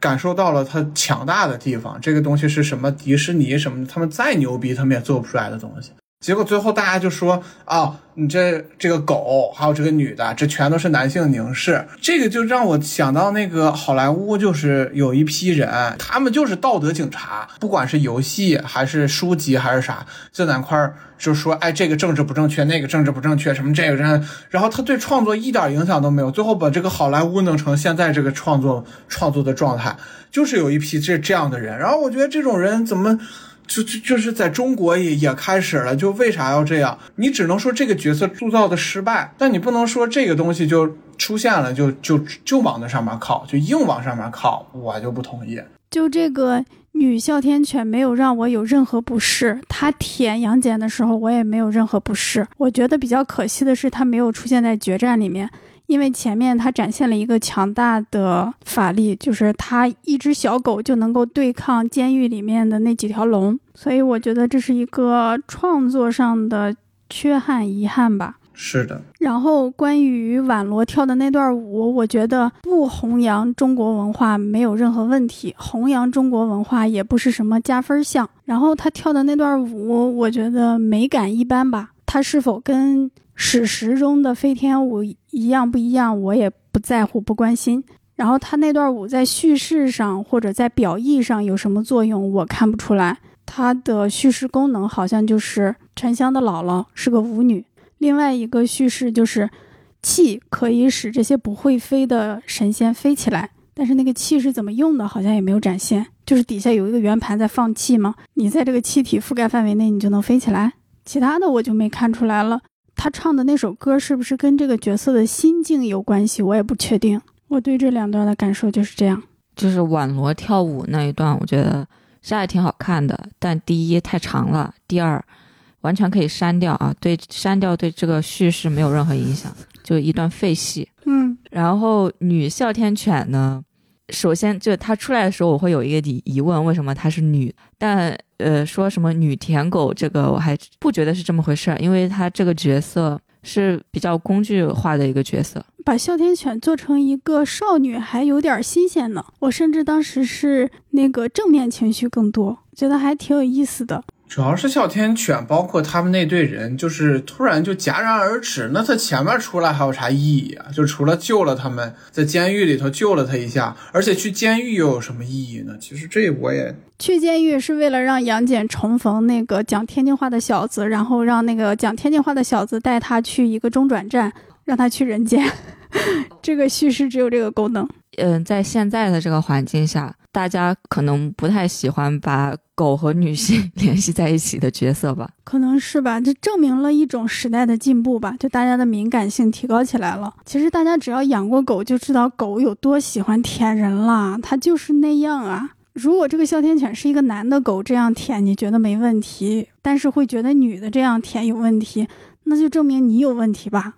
S3: 感受到了它强大的地方。这个东西是什么？迪士尼什么的，他们再牛逼，他们也做不出来的东西。结果最后大家就说啊，你这这个狗还有这个女的，这全都是男性凝视。这个就让我想到那个好莱坞，就是有一批人，他们就是道德警察，不管是游戏还是书籍还是啥，在哪块儿就说，哎，这个政治不正确，那个政治不正确，什么这个这，然后他对创作一点影响都没有，最后把这个好莱坞弄成现在这个创作创作的状态，就是有一批这这样的人。然后我觉得这种人怎么？就就就是在中国也也开始了，就为啥要这样？你只能说这个角色塑造的失败，但你不能说这个东西就出现了就就就往那上面靠，就硬往上面靠，我就不同意。
S1: 就这个女哮天犬没有让我有任何不适，它舔杨戬的时候我也没有任何不适。我觉得比较可惜的是它没有出现在决战里面。因为前面他展现了一个强大的法力，就是他一只小狗就能够对抗监狱里面的那几条龙，所以我觉得这是一个创作上的缺憾遗憾吧。
S3: 是的。
S1: 然后关于婉罗跳的那段舞，我觉得不弘扬中国文化没有任何问题，弘扬中国文化也不是什么加分项。然后他跳的那段舞，我觉得美感一般吧。他是否跟？史实中的飞天舞一样不一样，我也不在乎不关心。然后他那段舞在叙事上或者在表意上有什么作用，我看不出来。它的叙事功能好像就是沉香的姥姥是个舞女，另外一个叙事就是气可以使这些不会飞的神仙飞起来，但是那个气是怎么用的，好像也没有展现。就是底下有一个圆盘在放气吗？你在这个气体覆盖范围内，你就能飞起来？其他的我就没看出来了。他唱的那首歌是不是跟这个角色的心境有关系？我也不确定。我对这两段的感受就是这样。
S2: 就是婉罗跳舞那一段，我觉得是还挺好看的。但第一太长了，第二完全可以删掉啊！对，删掉对这个叙事没有任何影响，就一段废戏。
S1: 嗯。
S2: 然后女哮天犬呢？首先，就它出来的时候，我会有一个疑疑问：为什么它是女？但呃，说什么女舔狗，这个我还不觉得是这么回事儿，因为她这个角色是比较工具化的一个角色。
S1: 把哮天犬做成一个少女，还有点新鲜呢。我甚至当时是那个正面情绪更多，觉得还挺有意思的。
S3: 主要是哮天犬，包括他们那队人，就是突然就戛然而止。那他前面出来还有啥意义啊？就除了救了他们，在监狱里头救了他一下，而且去监狱又有什么意义呢？其实这我也
S1: 去监狱是为了让杨戬重逢那个讲天津话的小子，然后让那个讲天津话的小子带他去一个中转站，让他去人间。这个叙事只有这个功能。
S2: 嗯，在现在的这个环境下，大家可能不太喜欢把狗和女性 联系在一起的角色吧？
S1: 可能是吧，这证明了一种时代的进步吧，就大家的敏感性提高起来了。其实大家只要养过狗，就知道狗有多喜欢舔人了，它就是那样啊。如果这个哮天犬是一个男的狗，这样舔你觉得没问题，但是会觉得女的这样舔有问题，那就证明你有问题吧。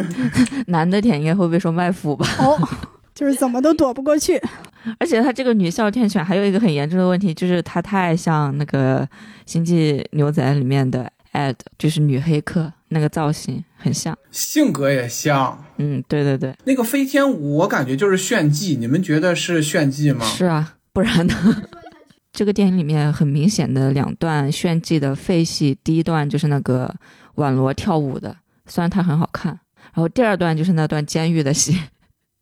S2: 男的舔应该会被说卖腐吧？
S1: 哦。就是怎么都躲不过去，
S2: 而且她这个女哮天犬还有一个很严重的问题，就是她太像那个《星际牛仔》里面的 Ed，就是女黑客那个造型很像，
S3: 性格也像。
S2: 嗯，对对对，
S3: 那个飞天舞我感觉就是炫技，你们觉得是炫技吗？
S2: 是啊，不然呢？这个电影里面很明显的两段炫技的废戏，第一段就是那个婉罗跳舞的，虽然它很好看。然后第二段就是那段监狱的戏，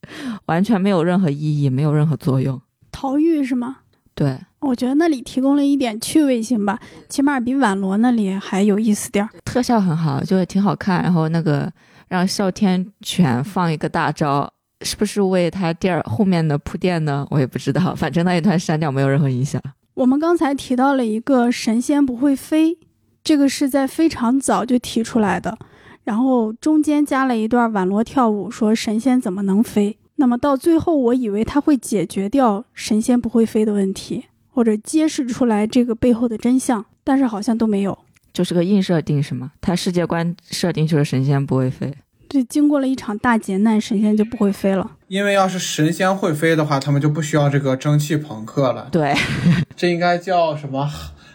S2: 完全没有任何意义，没有任何作用。
S1: 逃狱是吗？
S2: 对，
S1: 我觉得那里提供了一点趣味性吧，起码比宛罗那里还有意思点儿。
S2: 特效很好，就挺好看。然后那个让哮天犬放一个大招，是不是为他第二后面的铺垫呢？我也不知道，反正那一段删掉没有任何影响。
S1: 我们刚才提到了一个神仙不会飞，这个是在非常早就提出来的。然后中间加了一段婉罗跳舞，说神仙怎么能飞？那么到最后，我以为他会解决掉神仙不会飞的问题，或者揭示出来这个背后的真相，但是好像都没有。
S2: 就是个硬设定是吗？他世界观设定就是神仙不会飞。
S1: 对，经过了一场大劫难，神仙就不会飞了。
S3: 因为要是神仙会飞的话，他们就不需要这个蒸汽朋克了。
S2: 对，
S3: 这应该叫什么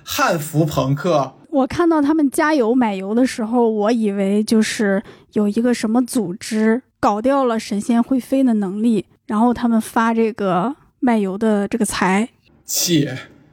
S3: 汉服朋克？
S1: 我看到他们加油买油的时候，我以为就是有一个什么组织搞掉了神仙会飞的能力，然后他们发这个卖油的这个财，
S3: 气，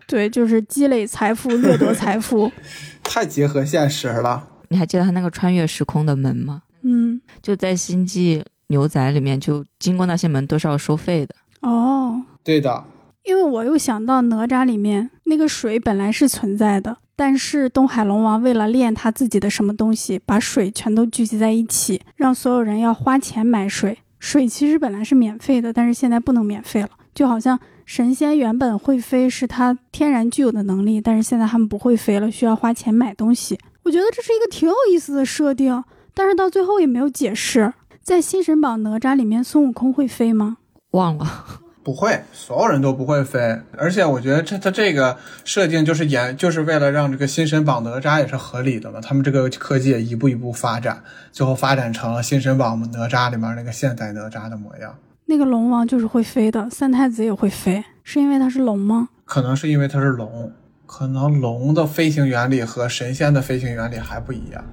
S1: 对，就是积累财富、掠夺财富。
S3: 太结合现实了。
S2: 你还记得他那个穿越时空的门吗？
S1: 嗯，
S2: 就在《星际牛仔》里面，就经过那些门都是要收费的。
S1: 哦，
S3: 对的，
S1: 因为我又想到哪吒里面那个水本来是存在的，但是东海龙王为了练他自己的什么东西，把水全都聚集在一起，让所有人要花钱买水。水其实本来是免费的，但是现在不能免费了。就好像神仙原本会飞是他天然具有的能力，但是现在他们不会飞了，需要花钱买东西。我觉得这是一个挺有意思的设定，但是到最后也没有解释。在《新神榜哪吒》里面，孙悟空会飞吗？
S2: 忘了，
S3: 不会，所有人都不会飞。而且我觉得这他这个设定就是演，就是为了让这个新神榜哪吒也是合理的嘛。他们这个科技也一步一步发展，最后发展成了新神榜哪吒里面那个现代哪吒的模样。
S1: 那个龙王就是会飞的，三太子也会飞，是因为他是龙吗？
S3: 可能是因为他是龙，可能龙的飞行原理和神仙的飞行原理还不一样。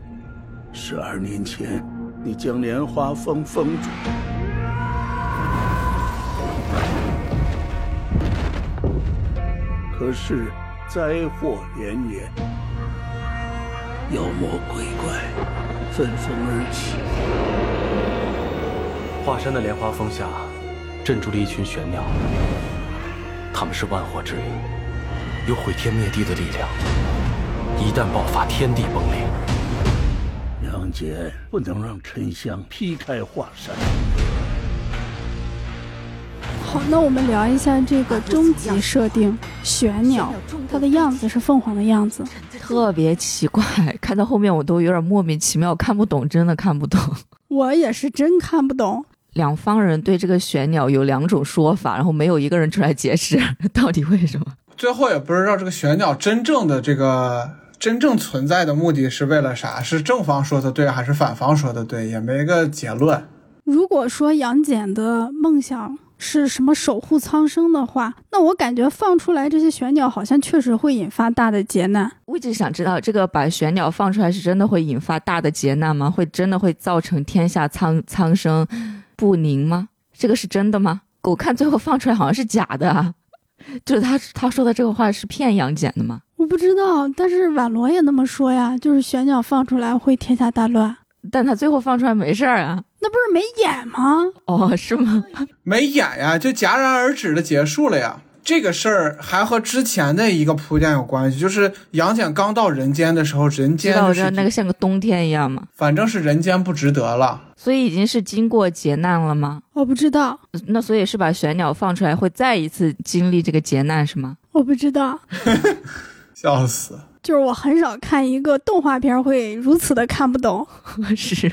S7: 十二年前，你将莲花峰封住，可是灾祸连连，妖魔鬼怪纷纷而起。
S4: 华山的莲花峰下，镇住了一群玄鸟，他们是万火之灵，有毁天灭地的力量。一旦爆发，天地崩裂。
S7: 杨戬不能让沉香劈开华山。
S1: 好，那我们聊一下这个终极设定玄鸟，它的样子是凤凰的样子。
S2: 特别奇怪，看到后面我都有点莫名其妙，看不懂，真的看不懂。
S1: 我也是真看不懂。
S2: 两方人对这个玄鸟有两种说法，然后没有一个人出来解释 到底为什么。
S3: 最后也不知道这个玄鸟真正的这个真正存在的目的是为了啥？是正方说的对还是反方说的对？也没个结论。
S1: 如果说杨戬的梦想是什么守护苍生的话，那我感觉放出来这些玄鸟好像确实会引发大的劫难。
S2: 我一直想知道，这个把玄鸟放出来是真的会引发大的劫难吗？会真的会造成天下苍苍生不宁吗？这个是真的吗？狗看最后放出来好像是假的啊，就是他他说的这个话是骗杨戬的吗？
S1: 我不知道，但是婉罗也那么说呀，就是玄鸟放出来会天下大乱。
S2: 但他最后放出来没事儿啊？
S1: 那不是没演吗？
S2: 哦，是吗？
S3: 没演呀，就戛然而止的结束了呀。这个事儿还和之前的一个铺垫有关系，就是杨戬刚到人间的时候，人
S2: 知道我知道
S3: 间的
S2: 那个像个冬天一样嘛，
S3: 反正是人间不值得了。
S2: 所以已经是经过劫难了吗？
S1: 我不知道，
S2: 那所以是把玄鸟放出来会再一次经历这个劫难是吗？
S1: 我不知道。
S3: 笑死！
S1: 就是我很少看一个动画片会如此的看不懂。
S2: 是，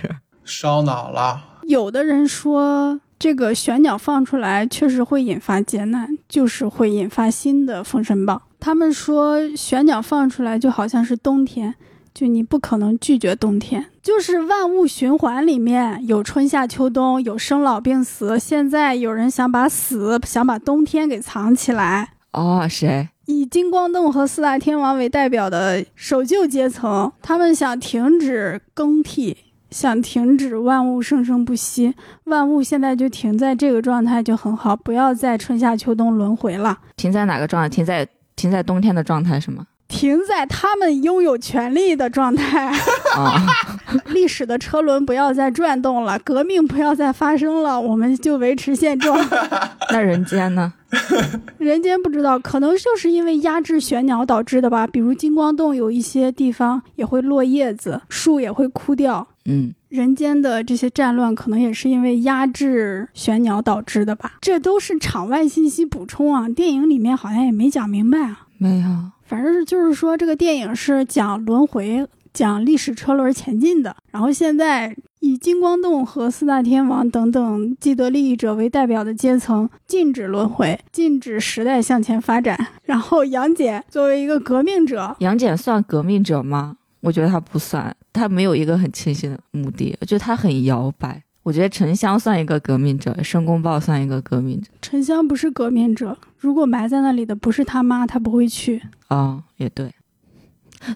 S3: 烧脑了。
S1: 有的人说这个玄鸟放出来确实会引发劫难，就是会引发新的封神榜。他们说玄鸟放出来就好像是冬天，就你不可能拒绝冬天，就是万物循环里面有春夏秋冬，有生老病死。现在有人想把死想把冬天给藏起来。
S2: 哦，谁？
S1: 以金光洞和四大天王为代表的守旧阶层，他们想停止更替，想停止万物生生不息。万物现在就停在这个状态就很好，不要再春夏秋冬轮回了。
S2: 停在哪个状态？停在停在冬天的状态是吗？
S1: 停在他们拥有权利的状态。
S2: 啊，
S1: 历史的车轮不要再转动了，革命不要再发生了，我们就维持现状。
S2: 那人间呢？
S1: 人间不知道，可能就是因为压制玄鸟导致的吧。比如金光洞有一些地方也会落叶子，树也会枯掉。
S2: 嗯，
S1: 人间的这些战乱，可能也是因为压制玄鸟导致的吧。这都是场外信息补充啊，电影里面好像也没讲明白啊。
S2: 没有。
S1: 反正就是说，这个电影是讲轮回、讲历史车轮前进的。然后现在以金光洞和四大天王等等既得利益者为代表的阶层禁止轮回，禁止时代向前发展。然后杨戬作为一个革命者，
S2: 杨戬算革命者吗？我觉得他不算，他没有一个很清晰的目的，我觉得他很摇摆。我觉得沉香算一个革命者，申公豹算一个革命者
S1: 沉香不是革命者。如果埋在那里的不是他妈，他不会去。
S2: 啊、也对。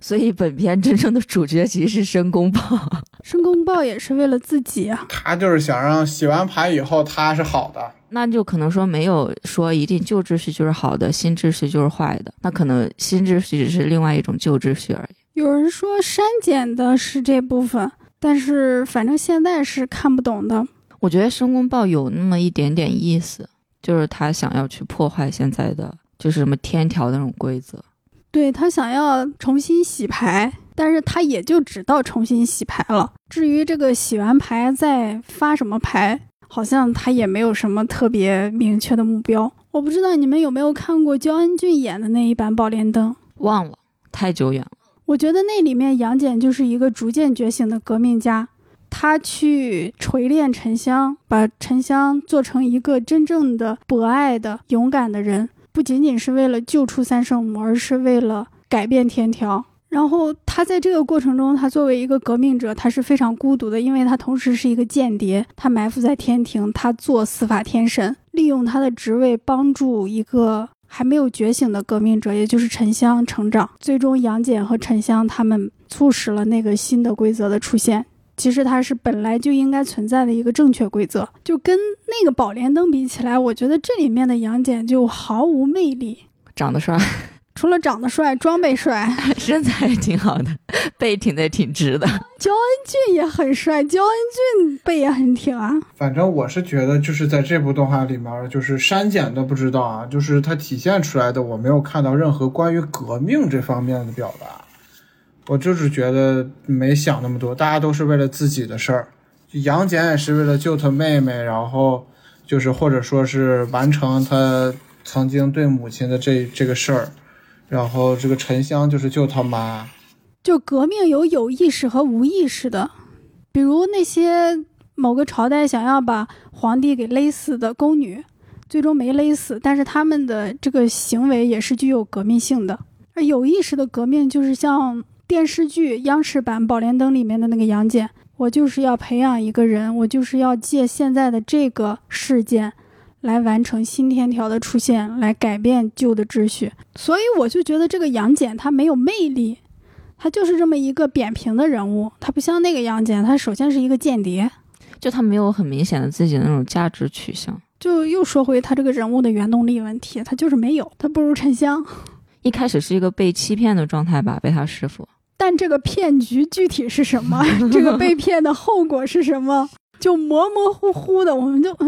S2: 所以本片真正的主角其实是申公豹。
S1: 申公豹也是为了自己啊。
S3: 他就是想让洗完牌以后他是好的。
S2: 那就可能说没有说一定旧秩序就是好的，新秩序就是坏的。那可能新秩序只是另外一种旧秩序而已。
S1: 有人说删减的是这部分，但是反正现在是看不懂的。
S2: 我觉得申公豹有那么一点点意思，就是他想要去破坏现在的就是什么天条那种规则。
S1: 对他想要重新洗牌，但是他也就只到重新洗牌了。至于这个洗完牌再发什么牌，好像他也没有什么特别明确的目标。我不知道你们有没有看过焦恩俊演的那一版《宝莲灯》，
S2: 忘了，太久远了。
S1: 我觉得那里面杨戬就是一个逐渐觉醒的革命家，他去锤炼沉香，把沉香做成一个真正的博爱的、勇敢的人，不仅仅是为了救出三圣母，而是为了改变天条。然后他在这个过程中，他作为一个革命者，他是非常孤独的，因为他同时是一个间谍，他埋伏在天庭，他做司法天神，利用他的职位帮助一个还没有觉醒的革命者，也就是沉香成长。最终，杨戬和沉香他们促使了那个新的规则的出现。其实它是本来就应该存在的一个正确规则。就跟那个宝莲灯比起来，我觉得这里面的杨戬就毫无魅力。
S2: 长得帅，
S1: 除了长得帅，装备帅，
S2: 身材也挺好的，背挺的挺直的。
S1: 焦恩俊也很帅，焦恩俊背也很挺啊。
S3: 反正我是觉得，就是在这部动画里面，就是删减的不知道啊，就是它体现出来的，我没有看到任何关于革命这方面的表达。我就是觉得没想那么多，大家都是为了自己的事儿。杨戬也是为了救他妹妹，然后就是或者说是完成他曾经对母亲的这这个事儿，然后这个沉香就是救他妈。
S1: 就革命有有意识和无意识的，比如那些某个朝代想要把皇帝给勒死的宫女，最终没勒死，但是他们的这个行为也是具有革命性的。而有意识的革命就是像电视剧央视版《宝莲灯》里面的那个杨戬，我就是要培养一个人，我就是要借现在的这个事件。来完成新天条的出现，来改变旧的秩序，所以我就觉得这个杨戬他没有魅力，他就是这么一个扁平的人物，他不像那个杨戬，他首先是一个间谍，
S2: 就他没有很明显的自己的那种价值取向。
S1: 就又说回他这个人物的原动力问题，他就是没有，他不如沉香。
S2: 一开始是一个被欺骗的状态吧，被他师傅。
S1: 但这个骗局具体是什么？这个被骗的后果是什么？就模模糊糊的，我们就嗯，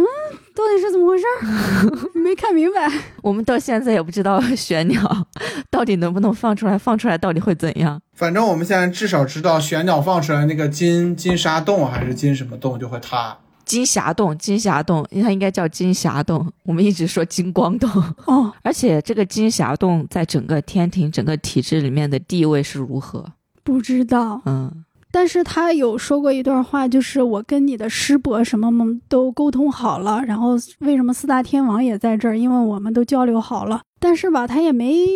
S1: 到底是怎么回事儿？没看明白。
S2: 我们到现在也不知道玄鸟 到底能不能放出来，放出来到底会怎样。
S3: 反正我们现在至少知道玄鸟放出来那个金金沙洞还是金什么洞就会塌。
S2: 金霞洞，金霞洞，它应该叫金霞洞。我们一直说金光洞
S1: 哦，
S2: 而且这个金霞洞在整个天庭、整个体制里面的地位是如何？
S1: 不知道。
S2: 嗯。
S1: 但是他有说过一段话，就是我跟你的师伯什么们都沟通好了，然后为什么四大天王也在这儿？因为我们都交流好了。但是吧，他也没，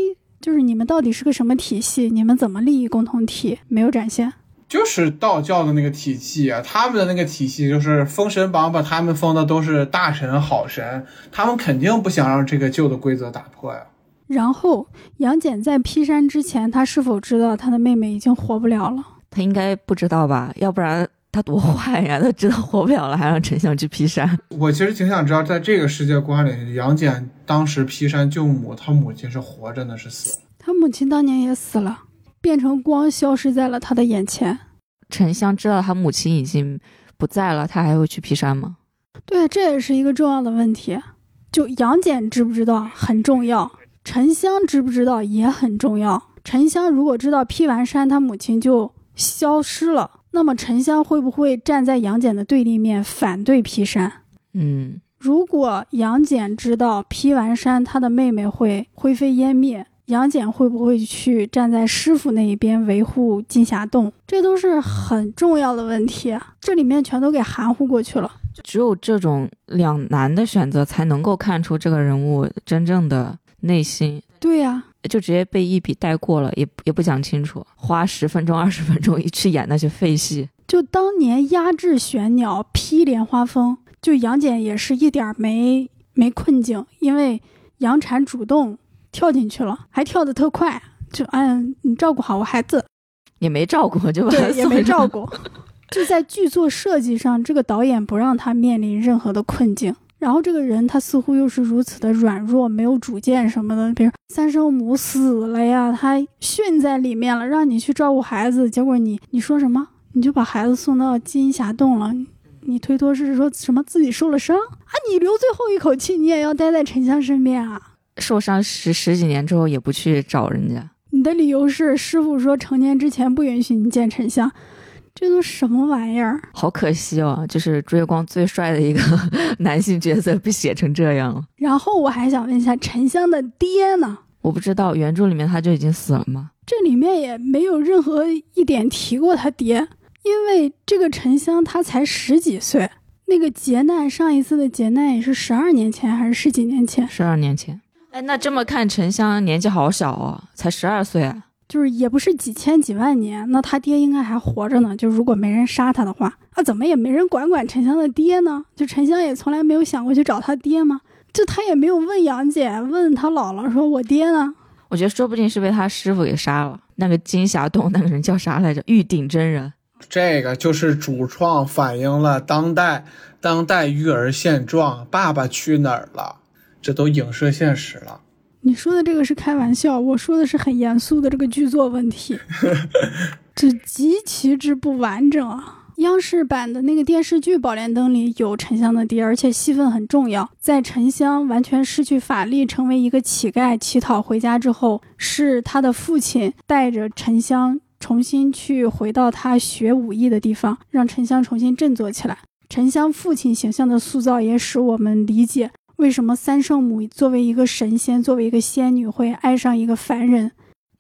S1: 就是你们到底是个什么体系？你们怎么利益共同体？没有展现。
S3: 就是道教的那个体系啊，他们的那个体系就是封神榜把他们封的都是大神好神，他们肯定不想让这个旧的规则打破呀。
S1: 然后杨戬在劈山之前，他是否知道他的妹妹已经活不了了？
S2: 他应该不知道吧？要不然他多坏呀！他知道活不了了，还让沉香去劈山。
S3: 我其实挺想知道，在这个世界观里，杨戬当时劈山救母，他母亲是活着呢，是死？
S1: 他母亲当年也死了，变成光消失在了他的眼前。
S2: 沉香知道他母亲已经不在了，他还会去劈山吗？
S1: 对，这也是一个重要的问题。就杨戬知不知道很重要，沉香知不知道也很重要。沉香如果知道劈完山他母亲就消失了，那么沉香会不会站在杨戬的对立面反对劈山？
S2: 嗯，
S1: 如果杨戬知道劈完山他的妹妹会 灰飞烟灭，杨戬会不会去站在师傅那一边维护金霞洞？这都是很重要的问题啊，这里面全都给含糊过去了。
S2: 只有这种两难的选择，才能够看出这个人物真正的内心。
S1: 对呀、
S2: 就直接被一笔带过了，也也不讲清楚，花十分钟、二十分钟 去演那些废戏。
S1: 就当年压制玄鸟劈莲花峰，就杨戬也是一点儿没没困境，因为杨婵主动跳进去了，还跳得特快，就嗯，你照顾好我孩子，
S2: 也没照顾，就把
S1: 对，也没照顾。就在剧作设计上，这个导演不让他面临任何的困境。然后这个人他似乎又是如此的软弱，没有主见什么的。比如三生母死了呀，他训在里面了，让你去照顾孩子，结果你你说什么？你就把孩子送到金霞洞了。你推脱是说什么自己受了伤啊？你留最后一口气，你也要待在沉香身边啊？
S2: 受伤十十几年之后也不去找人家，
S1: 你的理由是师傅说成年之前不允许你见沉香，这都什么玩意儿？
S2: 好可惜哦，就是追光最帅的一个男性角色被写成这样了。
S1: 然后我还想问一下，沉香的爹呢？
S2: 我不知道原著里面他就已经死了吗？
S1: 这里面也没有任何一点提过他爹，因为这个沉香他才十几岁，那个劫难上一次的劫难也是十二年前还是十几年前，
S2: 十二年前。哎，那这么看，沉香年纪好小哦，才十二岁啊。
S1: 就是也不是几千几万年，那他爹应该还活着呢。就如果没人杀他的话，啊，怎么也没人管管沉香的爹呢？就沉香也从来没有想过去找他爹吗？就他也没有问杨戬，问他姥姥说：“我爹呢
S2: 我觉得说不定是被他师傅给杀了。那个金霞洞那个人叫啥来着？玉鼎真人。
S3: 这个就是主创反映了当代当代育儿现状，爸爸去哪儿了？这都影射现实了。？”
S1: 你说的这个是开玩笑，我说的是很严肃的这个剧作问题，这极其之不完整啊！央视版的那个电视剧《宝莲灯》里有沉香的爹，而且戏份很重要。在沉香完全失去法力，成为一个乞丐乞讨回家之后，是他的父亲带着沉香重新去回到他学武艺的地方，让沉香重新振作起来。沉香父亲形象的塑造，也使我们理解为什么三圣母作为一个神仙，作为一个仙女会爱上一个凡人。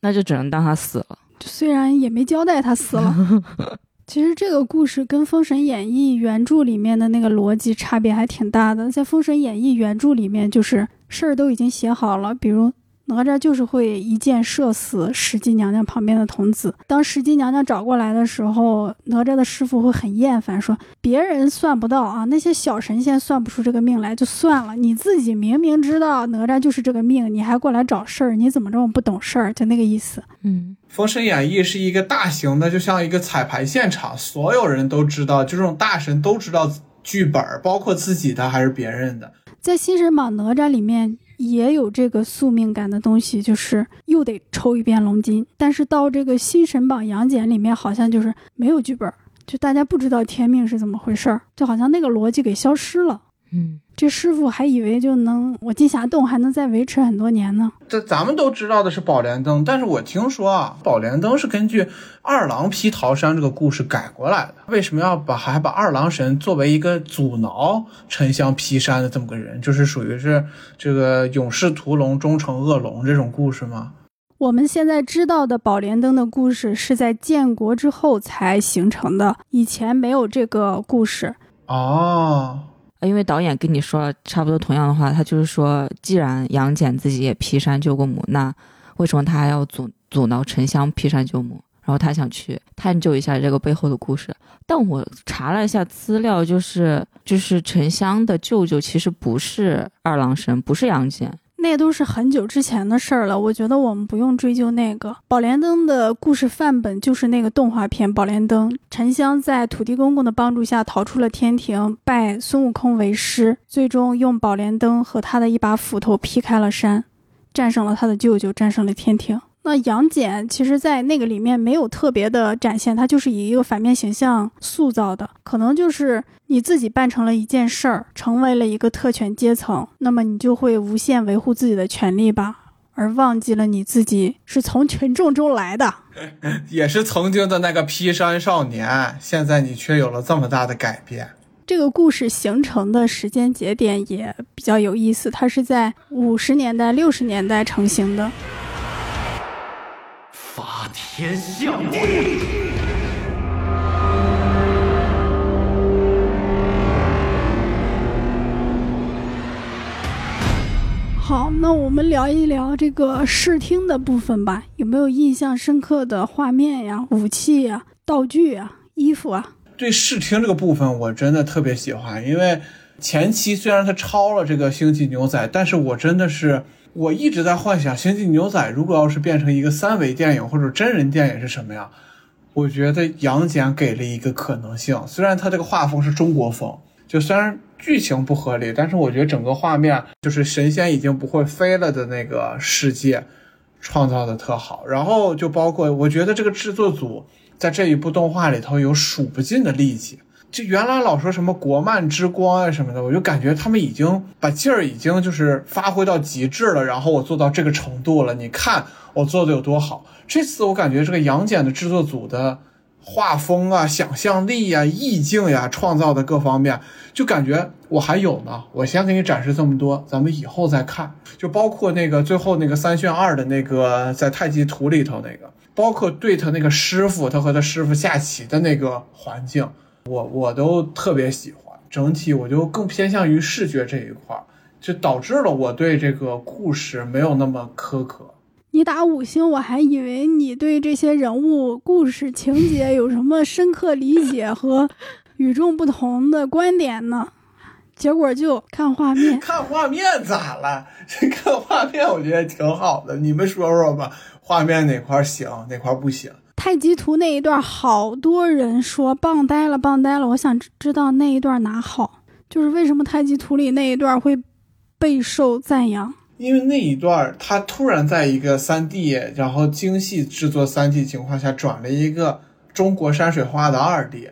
S2: 那就只能当他死了。
S1: 虽然也没交代他死了。其实这个故事跟《封神演义》原著里面的那个逻辑差别还挺大的。在《封神演义》原著里面，就是事儿都已经写好了，比如哪吒就是会一箭射死石矶娘娘旁边的童子。当石矶娘娘找过来的时候，哪吒的师傅会很厌烦，说别人算不到啊，那些小神仙算不出这个命来就算了，你自己明明知道哪吒就是这个命，你还过来找事儿，你怎么这么不懂事儿？就那个意思。
S2: 嗯，《
S3: 封神演义》是一个大型的，就像一个彩排现场，所有人都知道，就这种大神都知道剧本，包括自己的还是别人的。
S1: 在《新神榜哪吒》里面也有这个宿命感的东西，就是又得抽一遍龙筋。但是到这个《新神榜杨戬》里面，好像就是没有剧本，就大家不知道天命是怎么回事儿，就好像那个逻辑给消失了。
S2: 嗯，
S1: 这师傅还以为就能我金霞洞还能再维持很多年呢。
S3: 这咱们都知道的是宝莲灯，但是我听说啊，宝莲灯是根据二郎劈桃山这个故事改过来的。为什么要把还把二郎神作为一个阻挠沉香劈山的这么个人，就是属于是这个勇士屠龙终成恶龙这种故事吗？
S1: 我们现在知道的宝莲灯的故事是在建国之后才形成的，以前没有这个故事。
S3: 哦，
S2: 因为导演跟你说了差不多同样的话，他就是说，既然杨戬自己也劈山救过母，那为什么他还要阻阻挠沉香劈山救母？然后他想去探究一下这个背后的故事。但我查了一下资料，就是就是沉香的舅舅其实不是二郎神，不是杨戬。
S1: 那都是很久之前的事儿了，我觉得我们不用追究那个。宝莲灯的故事范本就是那个动画片《宝莲灯》，沉香在土地公公的帮助下逃出了天庭，拜孙悟空为师，最终用宝莲灯和他的一把斧头劈开了山，战胜了他的舅舅，战胜了天庭。那杨戬其实，在那个里面没有特别的展现，他就是以一个反面形象塑造的，可能就是你自己办成了一件事儿，成为了一个特权阶层，那么你就会无限维护自己的权利吧，而忘记了你自己是从群众中来的，
S3: 也是曾经的那个披山少年，现在你却有了这么大的改变。
S1: 这个故事形成的时间节点也比较有意思，它是在五十年代、六十年代成型的。
S5: 发天象地，
S1: 好，那我们聊一聊这个视听的部分吧。有没有印象深刻的画面呀、武器呀、道具啊、衣服啊？
S3: 对视听这个部分，我真的特别喜欢，因为前期虽然它超了这个《星际牛仔》，但是我真的是我一直在幻想，《星际牛仔》如果要是变成一个三维电影或者真人电影是什么样？我觉得杨戬给了一个可能性，虽然他这个画风是中国风，就虽然剧情不合理，但是我觉得整个画面就是神仙已经不会飞了的那个世界，创造的特好。然后就包括我觉得这个制作组。在这一部动画里头有数不尽的力气，就原来老说什么国漫之光啊什么的，我就感觉他们已经把劲儿已经就是发挥到极致了，然后我做到这个程度了，你看我做的有多好。这次我感觉这个杨戬的制作组的画风啊、想象力呀、意境呀、创造的各方面，就感觉我还有呢。我先给你展示这么多，咱们以后再看。就包括那个最后那个三选二的那个在太极图里头那个。包括对他那个师傅，他和他师傅下棋的那个环境，我我都特别喜欢。整体我就更偏向于视觉这一块，就导致了我对这个故事没有那么苛刻。
S1: 你打五星，我还以为你对这些人物、故事情节有什么深刻理解和与众不同的观点呢？结果就看画面，
S3: 看画面咋了？这看画面我觉得挺好的，你们说说吧。画面哪块行，哪块不行？
S1: 太极图那一段，好多人说棒呆了，棒呆了。我想知道那一段哪好，就是为什么太极图里那一段会备受赞扬？
S3: 因为那一段他突然在一个三 D，然后精细制作三 D 情况下转了一个中国山水画的二 D，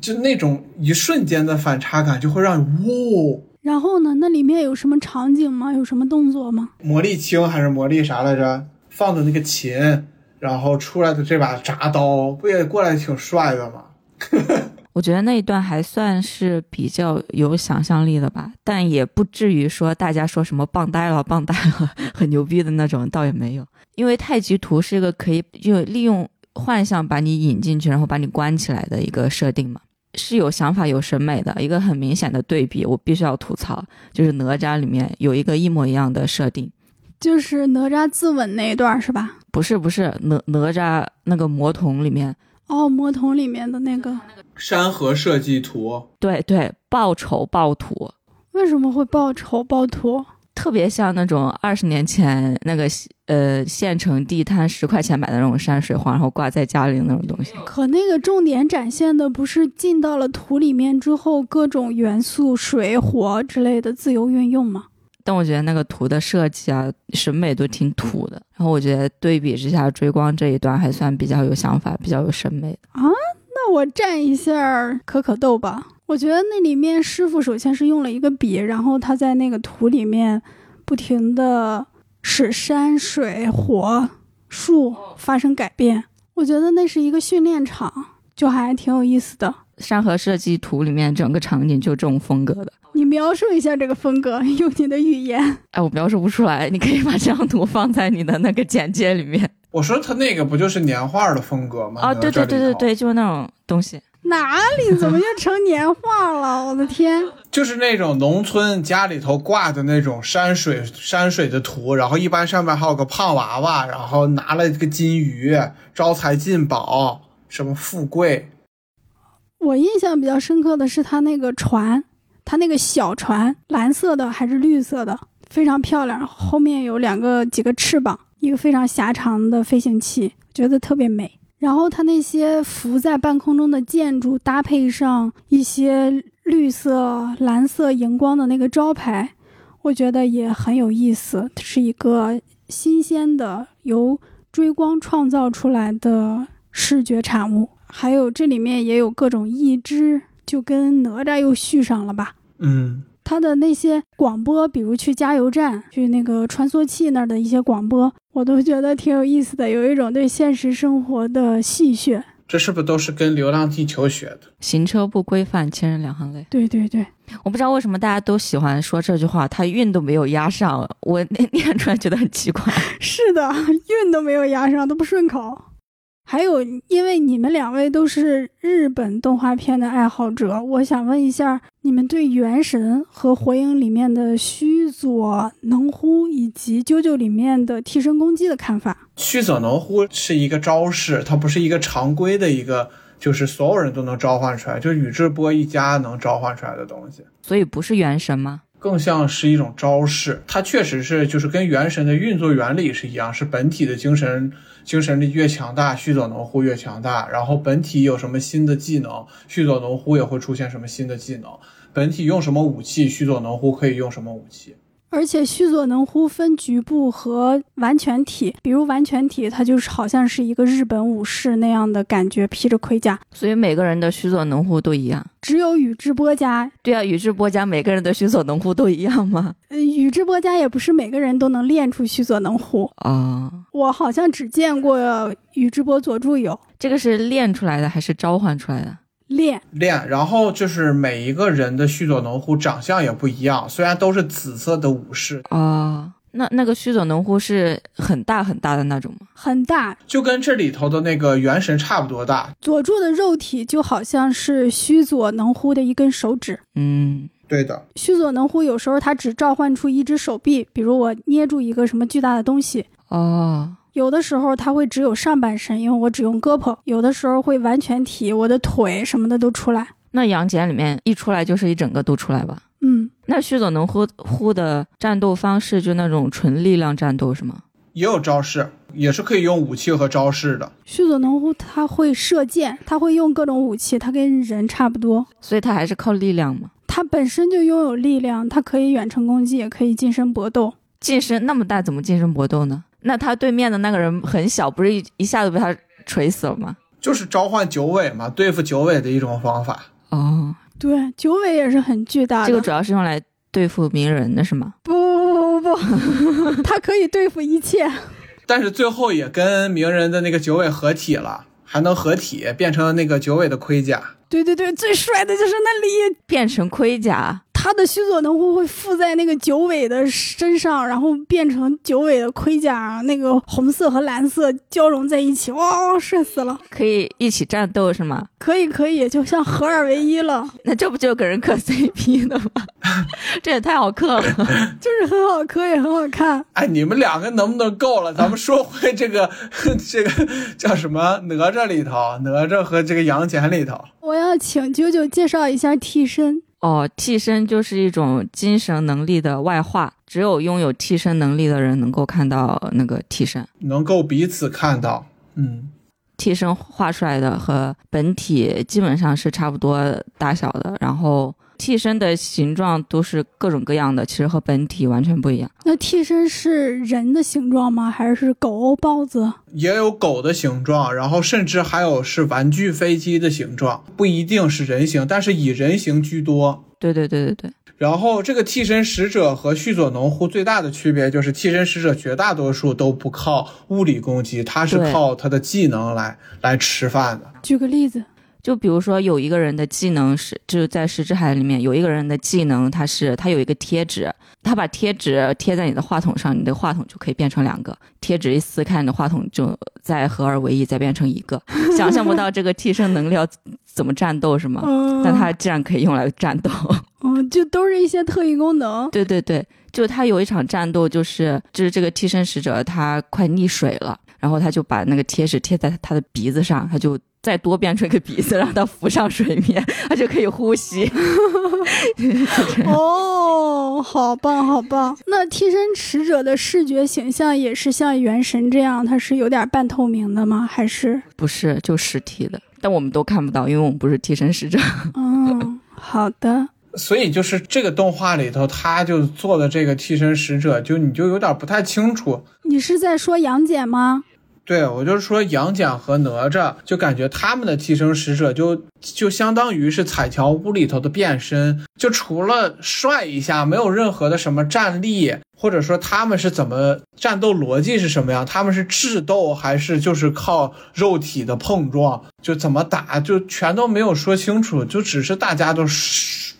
S3: 就那种一瞬间的反差感就会让你哇。
S1: 然后呢？那里面有什么场景吗？有什么动作吗？
S3: 魔力青还是魔力啥来着？放的那个琴，然后出来的这把铡刀，不也过来挺帅的吗？
S2: 我觉得那一段还算是比较有想象力的吧，但也不至于说大家说什么棒呆了、棒呆了，很牛逼的那种，倒也没有。因为太极图是一个可以就利用幻象把你引进去，然后把你关起来的一个设定嘛，是有想法、有审美的一个很明显的对比。我必须要吐槽，就是哪吒里面有一个一模一样的设定。
S1: 就是哪吒自刎那一段是吧？
S2: 不是不是哪哪吒那个魔童里面
S1: 哦，魔童里面的那个
S3: 山河设计图，
S2: 对对，报仇暴徒。
S1: 为什么会报仇暴徒？
S2: 特别像那种二十年前那个呃县城地摊十块钱买的那种山水画，然后挂在家里的那种东西。
S1: 可那个重点展现的不是进到了土里面之后各种元素水火之类的自由运用吗？
S2: 但我觉得那个图的设计啊，审美都挺土的。然后我觉得对比之下，追光这一段还算比较有想法、比较有审美的
S1: 啊。那我蘸一下可可豆吧。我觉得那里面师傅首先是用了一个笔，然后他在那个图里面不停的使山水火树发生改变。我觉得那是一个训练场，就还挺有意思的。
S2: 山河设计图里面整个场景就这种风格的。
S1: 你描述一下这个风格，用你的语言。
S2: 哎，我描述不出来。你可以把这张图放在你的那个简介里面。
S3: 我说他那个不就是年画的风格吗？
S2: 啊，对对对对对，就是那种东西。
S1: 哪里怎么就成年画了？我的天！
S3: 就是那种农村家里头挂的那种山水山水的图，然后一般上面还有个胖娃娃，然后拿了个金鱼，招财进宝，什么富贵。
S1: 我印象比较深刻的是他那个船。它那个小船，蓝色的还是绿色的，非常漂亮。后面有两个几个翅膀，一个非常狭长的飞行器，觉得特别美。然后它那些浮在半空中的建筑，搭配上一些绿色、蓝色荧光的那个招牌，我觉得也很有意思。是一个新鲜的由追光创造出来的视觉产物，还有这里面也有各种义肢，就跟哪吒又续上了吧。
S3: 嗯，
S1: 他的那些广播，比如去加油站、去那个穿梭器那儿的一些广播，我都觉得挺有意思的，有一种对现实生活的戏谑。
S3: 这是不是都是跟《流浪地球》学的？
S2: 行车不规范，亲人两行泪。
S1: 对对对，
S2: 我不知道为什么大家都喜欢说这句话，他韵都没有压上，我念出来觉得很奇怪。
S1: 是的，韵都没有压上，都不顺口。还有，因为你们两位都是日本动画片的爱好者，我想问一下，你们对《原神》和《火影》里面的须佐能乎以及《啾啾》里面的替身攻击的看法？
S3: 须佐能乎是一个招式，它不是一个常规的一个，就是所有人都能召唤出来，就是宇智波一家能召唤出来的东西。
S2: 所以不是元神吗？
S3: 更像是一种招式，它确实是就是跟元神的运作原理是一样，是本体的精神精神力越强大，须佐能乎越强大。然后本体有什么新的技能，须佐能乎也会出现什么新的技能。本体用什么武器，须佐能乎可以用什么武器。
S1: 而且须佐能乎分局部和完全体，比如完全体，它就是好像是一个日本武士那样的感觉，披着盔甲。
S2: 所以每个人的须佐能乎都一样。
S1: 只有宇智波家，
S2: 对啊，宇智波家每个人的须佐能乎都一样吗？
S1: 呃，宇智波家也不是每个人都能练出须佐能乎
S2: 啊。
S1: 我好像只见过宇智波佐助有，
S2: 这个是练出来的还是召唤出来的？
S1: 练
S3: 练，然后就是每一个人的须佐能乎长相也不一样，虽然都是紫色的武士
S2: 啊。那那个须佐能乎是很大很大的那种吗？
S1: 很大，
S3: 就跟这里头的那个元神差不多大。
S1: 佐助的肉体就好像是须佐能乎的一根手指。
S2: 嗯，
S3: 对的。
S1: 须佐能乎有时候他只召唤出一只手臂，比如我捏住一个什么巨大的东西。
S2: 哦。
S1: 有的时候它会只有上半身，因为我只用胳膊；有的时候会完全体，我的腿什么的都出来。
S2: 那杨戬里面一出来就是一整个都出来吧？
S1: 嗯。
S2: 那须佐能乎乎的战斗方式就那种纯力量战斗是吗？
S3: 也有招式，也是可以用武器和招式的。
S1: 须佐能乎他会射箭，他会用各种武器，他跟人差不多，
S2: 所以他还是靠力量嘛。
S1: 他本身就拥有力量，他可以远程攻击，也可以近身搏斗。
S2: 近身那么大，怎么近身搏斗呢？那他对面的那个人很小，不是一一下子被他锤死了吗？
S3: 就是召唤九尾嘛，对付九尾的一种方法。
S2: 哦，
S1: 对，九尾也是很巨大的。
S2: 这个主要是用来对付鸣人的是吗？
S1: 不不不不不，他可以对付一切。
S3: 但是最后也跟鸣人的那个九尾合体了，还能合体变成那个九尾的盔甲。
S1: 对对对，最帅的就是那里
S2: 变成盔甲。
S1: 他的须佐能乎会附在那个九尾的身上，然后变成九尾的盔甲，那个红色和蓝色交融在一起，哇，帅死了！
S2: 可以一起战斗是吗？
S1: 可以可以，就像合二为一了。
S2: 那这不就给人磕 CP 的吗？这也太好磕了，
S1: 就是很好磕，也很好看。
S3: 哎，你们两个能不能够了？咱们说回这个这个叫什么哪吒里头，哪吒和这个杨戬里头。
S1: 我要请九九介绍一下替身。
S2: 哦，替身就是一种精神能力的外化，只有拥有替身能力的人能够看到那个替身，
S3: 能够彼此看到。嗯，
S2: 替身画出来的和本体基本上是差不多大小的，然后替身的形状都是各种各样的，其实和本体完全不一样。
S1: 那替身是人的形状吗？还是狗、豹子？
S3: 也有狗的形状，然后甚至还有是玩具飞机的形状，不一定是人形，但是以人形居多。
S2: 对对对对对。
S3: 然后这个替身使者和须佐能乎最大的区别就是替身使者绝大多数都不靠物理攻击，他是靠他的技能来来吃饭的。
S1: 举个例子，
S2: 就比如说有一个人的技能是就是在石之海里面有一个人的技能，他是他有一个贴纸，他把贴纸贴在你的话筒上，你的话筒就可以变成两个。贴纸一撕开，你的话筒就再合二为一，再变成一个。想象不到这个替身能力要怎么战斗是吗？
S1: 嗯、
S2: 但他竟然可以用来战斗。
S1: 嗯，就都是一些特异功能。
S2: 对对对，就他有一场战斗，就是就是这个替身使者他快溺水了，然后他就把那个贴纸贴在他的鼻子上，他就再多变出一个鼻子，让它浮上水面，它就可以呼吸。
S1: 哦，好棒好棒！那替身使者的视觉形象也是像元神这样，它是有点半透明的吗？还是
S2: 不是就实体的？但我们都看不到，因为我们不是替身使者。
S1: 嗯，好的。
S3: 所以就是这个动画里头，他就做的这个替身使者，就你就有点不太清楚。
S1: 你是在说杨戬吗？
S3: 对我就是说杨戬和哪吒，就感觉他们的替身使者就就相当于是彩条屋里头的变身，就除了帅一下，没有任何的什么战力，或者说他们是怎么战斗逻辑是什么样，他们是智斗还是就是靠肉体的碰撞，就怎么打，就全都没有说清楚，就只是大家都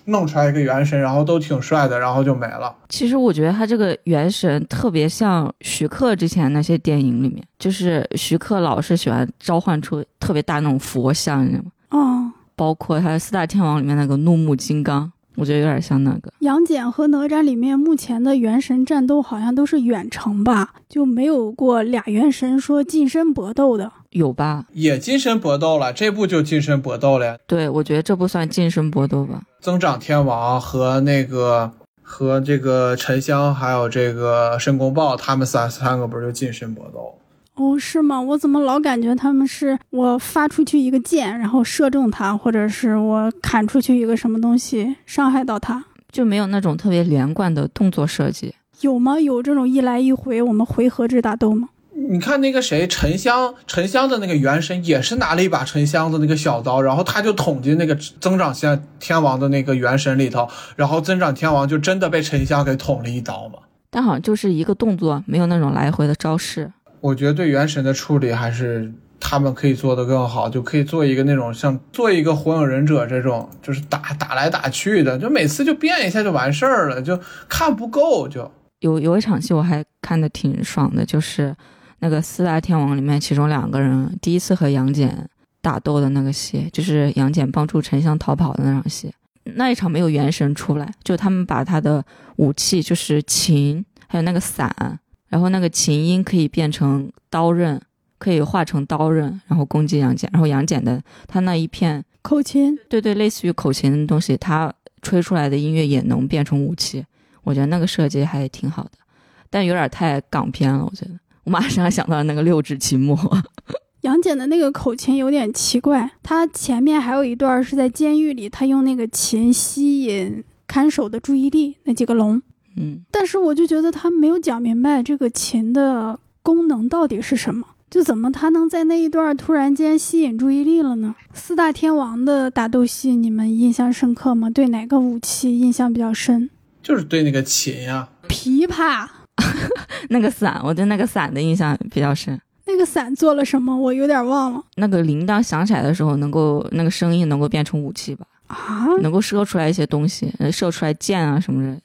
S3: 弄出来一个元神，然后都挺帅的，然后就没了。
S2: 其实我觉得他这个元神特别像徐克之前那些电影里面，就是徐克老是喜欢召唤出特别大那种佛像，你知道吗？
S1: 哦，
S2: 包括他四大天王里面那个怒目金刚，我觉得有点像那个。
S1: 杨戬和哪吒里面目前的元神战斗好像都是远程吧，就没有过俩元神说近身搏斗的。
S2: 有吧？
S3: 也近身搏斗了，这部就近身搏斗了。
S2: 对，我觉得这不算近身搏斗吧。
S3: 增长天王和那个和这个沉香还有这个申公豹，他们三三个不是就近身搏斗？
S1: 哦，是吗？我怎么老感觉他们是我发出去一个箭，然后射中他，或者是我砍出去一个什么东西伤害到他，
S2: 就没有那种特别连贯的动作设计？
S1: 有吗？有这种一来一回我们回合制打斗吗？
S3: 你看那个谁，沉香，沉香的那个元神也是拿了一把沉香的那个小刀，然后他就捅进那个增长线天王的那个元神里头，然后增长天王就真的被沉香给捅了一刀嘛。
S2: 但好像就是一个动作，没有那种来回的招式。
S3: 我觉得对元神的处理还是他们可以做得更好，就可以做一个那种像做一个火影忍者这种，就是打打来打去的，就每次就变一下就完事儿了，就看不够。就
S2: 有有一场戏我还看的挺爽的，就是。那个四大天王里面，其中两个人第一次和杨戬打斗的那个戏，就是杨戬帮助沉香逃跑的那场戏。那一场没有元神出来，就他们把他的武器，就是琴，还有那个伞，然后那个琴音可以变成刀刃，可以化成刀刃，然后攻击杨戬。然后杨戬的他那一片
S1: 口琴，
S2: 对对，类似于口琴的东西，他吹出来的音乐也能变成武器。我觉得那个设计还挺好的，但有点太港片了，我觉得。我马上想到那个六指琴魔，
S1: 杨戬的那个口琴有点奇怪。他前面还有一段是在监狱里，他用那个琴吸引看守的注意力，那几个龙。
S2: 嗯，
S1: 但是我就觉得他没有讲明白这个琴的功能到底是什么，就怎么他能在那一段突然间吸引注意力了呢？四大天王的打斗戏你们印象深刻吗？对哪个武器印象比较深？
S3: 就是对那个琴呀，
S1: 琵琶。
S2: 那个伞，我对那个伞的印象比较深。
S1: 那个伞做了什么？我有点忘了。
S2: 那个铃铛响起来的时候，能够那个声音能够变成武器吧？
S1: 啊，
S2: 能够射出来一些东西，射出来箭啊什么的。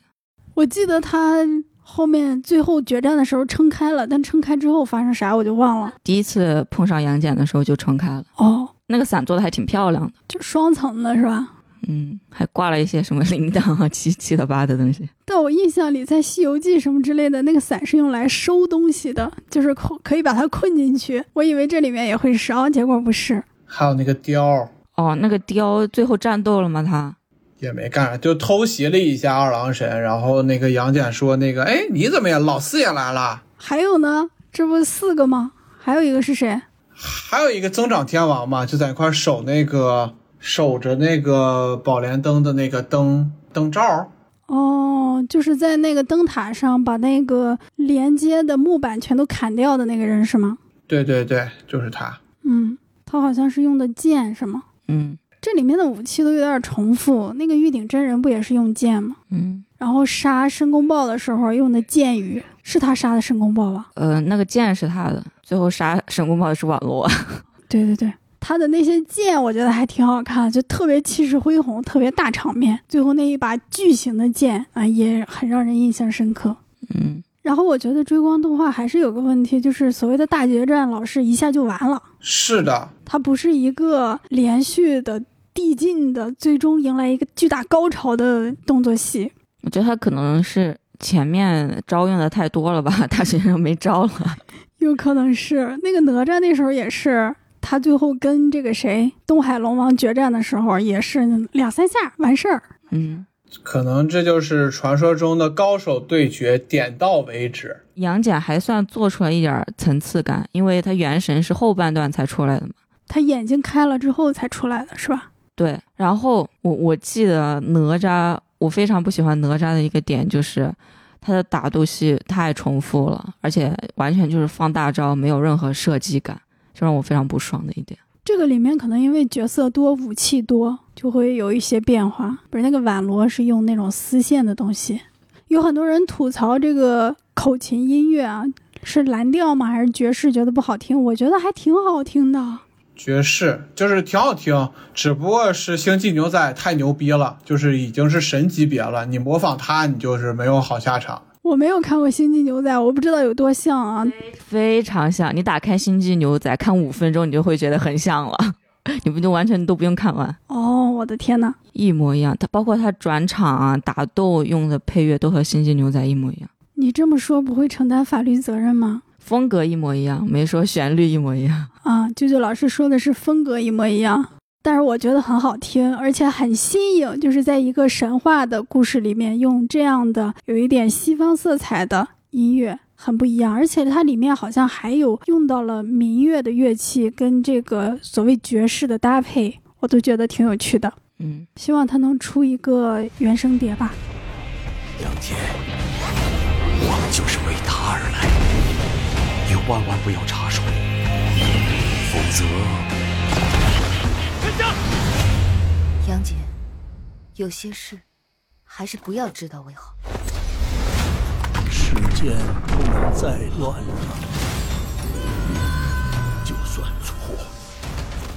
S1: 我记得他后面最后决战的时候撑开了，但撑开之后发生啥我就忘了。
S2: 第一次碰上杨戬的时候就撑开了。
S1: 哦，
S2: 那个伞做的还挺漂亮的，
S1: 就双层的是吧？
S2: 嗯，还挂了一些什么铃铛啊，七七的八的东西。
S1: 但我印象里，在《西游记》什么之类的，那个伞是用来收东西的，就是可可以把它困进去。我以为这里面也会烧，结果不是。
S3: 还有那个雕，
S2: 哦，那个雕最后战斗了吗？他
S3: 也没干啥，就偷袭了一下二郎神。然后那个杨戬说：“那个，哎，你怎么也老四也来了？
S1: 还有呢？这不四个吗？还有一个是谁？
S3: 还有一个增长天王嘛，就在一块守那个。”守着那个宝莲灯的那个灯灯罩
S1: 哦，就是在那个灯塔上把那个连接的木板全都砍掉的那个人是吗？
S3: 对对对，就是他。
S1: 嗯，他好像是用的剑是吗？
S2: 嗯，
S1: 这里面的武器都有点重复。那个玉鼎真人不也是用剑吗？
S2: 嗯，
S1: 然后杀申公豹的时候用的剑雨是他杀的申公豹吧？
S2: 呃，那个剑是他的，最后杀申公豹的是网络。
S1: 对对对。他的那些剑，我觉得还挺好看，就特别气势恢宏，特别大场面。最后那一把巨型的剑啊，也很让人印象深刻。
S2: 嗯，
S1: 然后我觉得追光动画还是有个问题，就是所谓的大决战，老是一下就完了。
S3: 是的，
S1: 它不是一个连续的递进的，最终迎来一个巨大高潮的动作戏。
S2: 我觉得他可能是前面招用的太多了吧，大学生没招了。
S1: 有可能是那个哪吒那时候也是。他最后跟这个谁东海龙王决战的时候，也是两三下完事儿。
S2: 嗯，
S3: 可能这就是传说中的高手对决，点到为止。
S2: 杨戬还算做出了一点层次感，因为他元神是后半段才出来的嘛。
S1: 他眼睛开了之后才出来的，是吧？
S2: 对。然后我我记得哪吒，我非常不喜欢哪吒的一个点就是，他的打斗戏太重复了，而且完全就是放大招，没有任何设计感，这让我非常不爽的一点。
S1: 这个里面可能因为角色多、武器多，就会有一些变化。不是那个婉罗是用那种丝线的东西，有很多人吐槽这个口琴音乐啊，是蓝调吗？还是爵士？觉得不好听？我觉得还挺好听的。
S3: 爵士就是挺好听，只不过是星际牛仔太牛逼了，就是已经是神级别了。你模仿他，你就是没有好下场。
S1: 我没有看过《星际牛仔》，我不知道有多像啊。
S2: 非常像，你打开《星际牛仔》看五分钟，你就会觉得很像了。你不就完全都不用看完？
S1: 哦，我的天呐，
S2: 一模一样。它包括它转场啊、打斗用的配乐都和《星际牛仔》一模一样。
S1: 你这么说不会承担法律责任吗？
S2: 风格一模一样，没说旋律一模一样
S1: 啊。舅舅老师说的是风格一模一样，但是我觉得很好听，而且很新颖，就是在一个神话的故事里面用这样的有一点西方色彩的音乐，很不一样。而且它里面好像还有用到了民乐的乐器跟这个所谓爵士的搭配，我都觉得挺有趣的。
S2: 嗯，
S1: 希望他能出一个原声碟吧。
S6: 杨戬，我们就是为他而来。你万万不要插手，否则。
S8: 杨戬，有些事还是不要知道为好。
S7: 时间不能再乱了，就算错。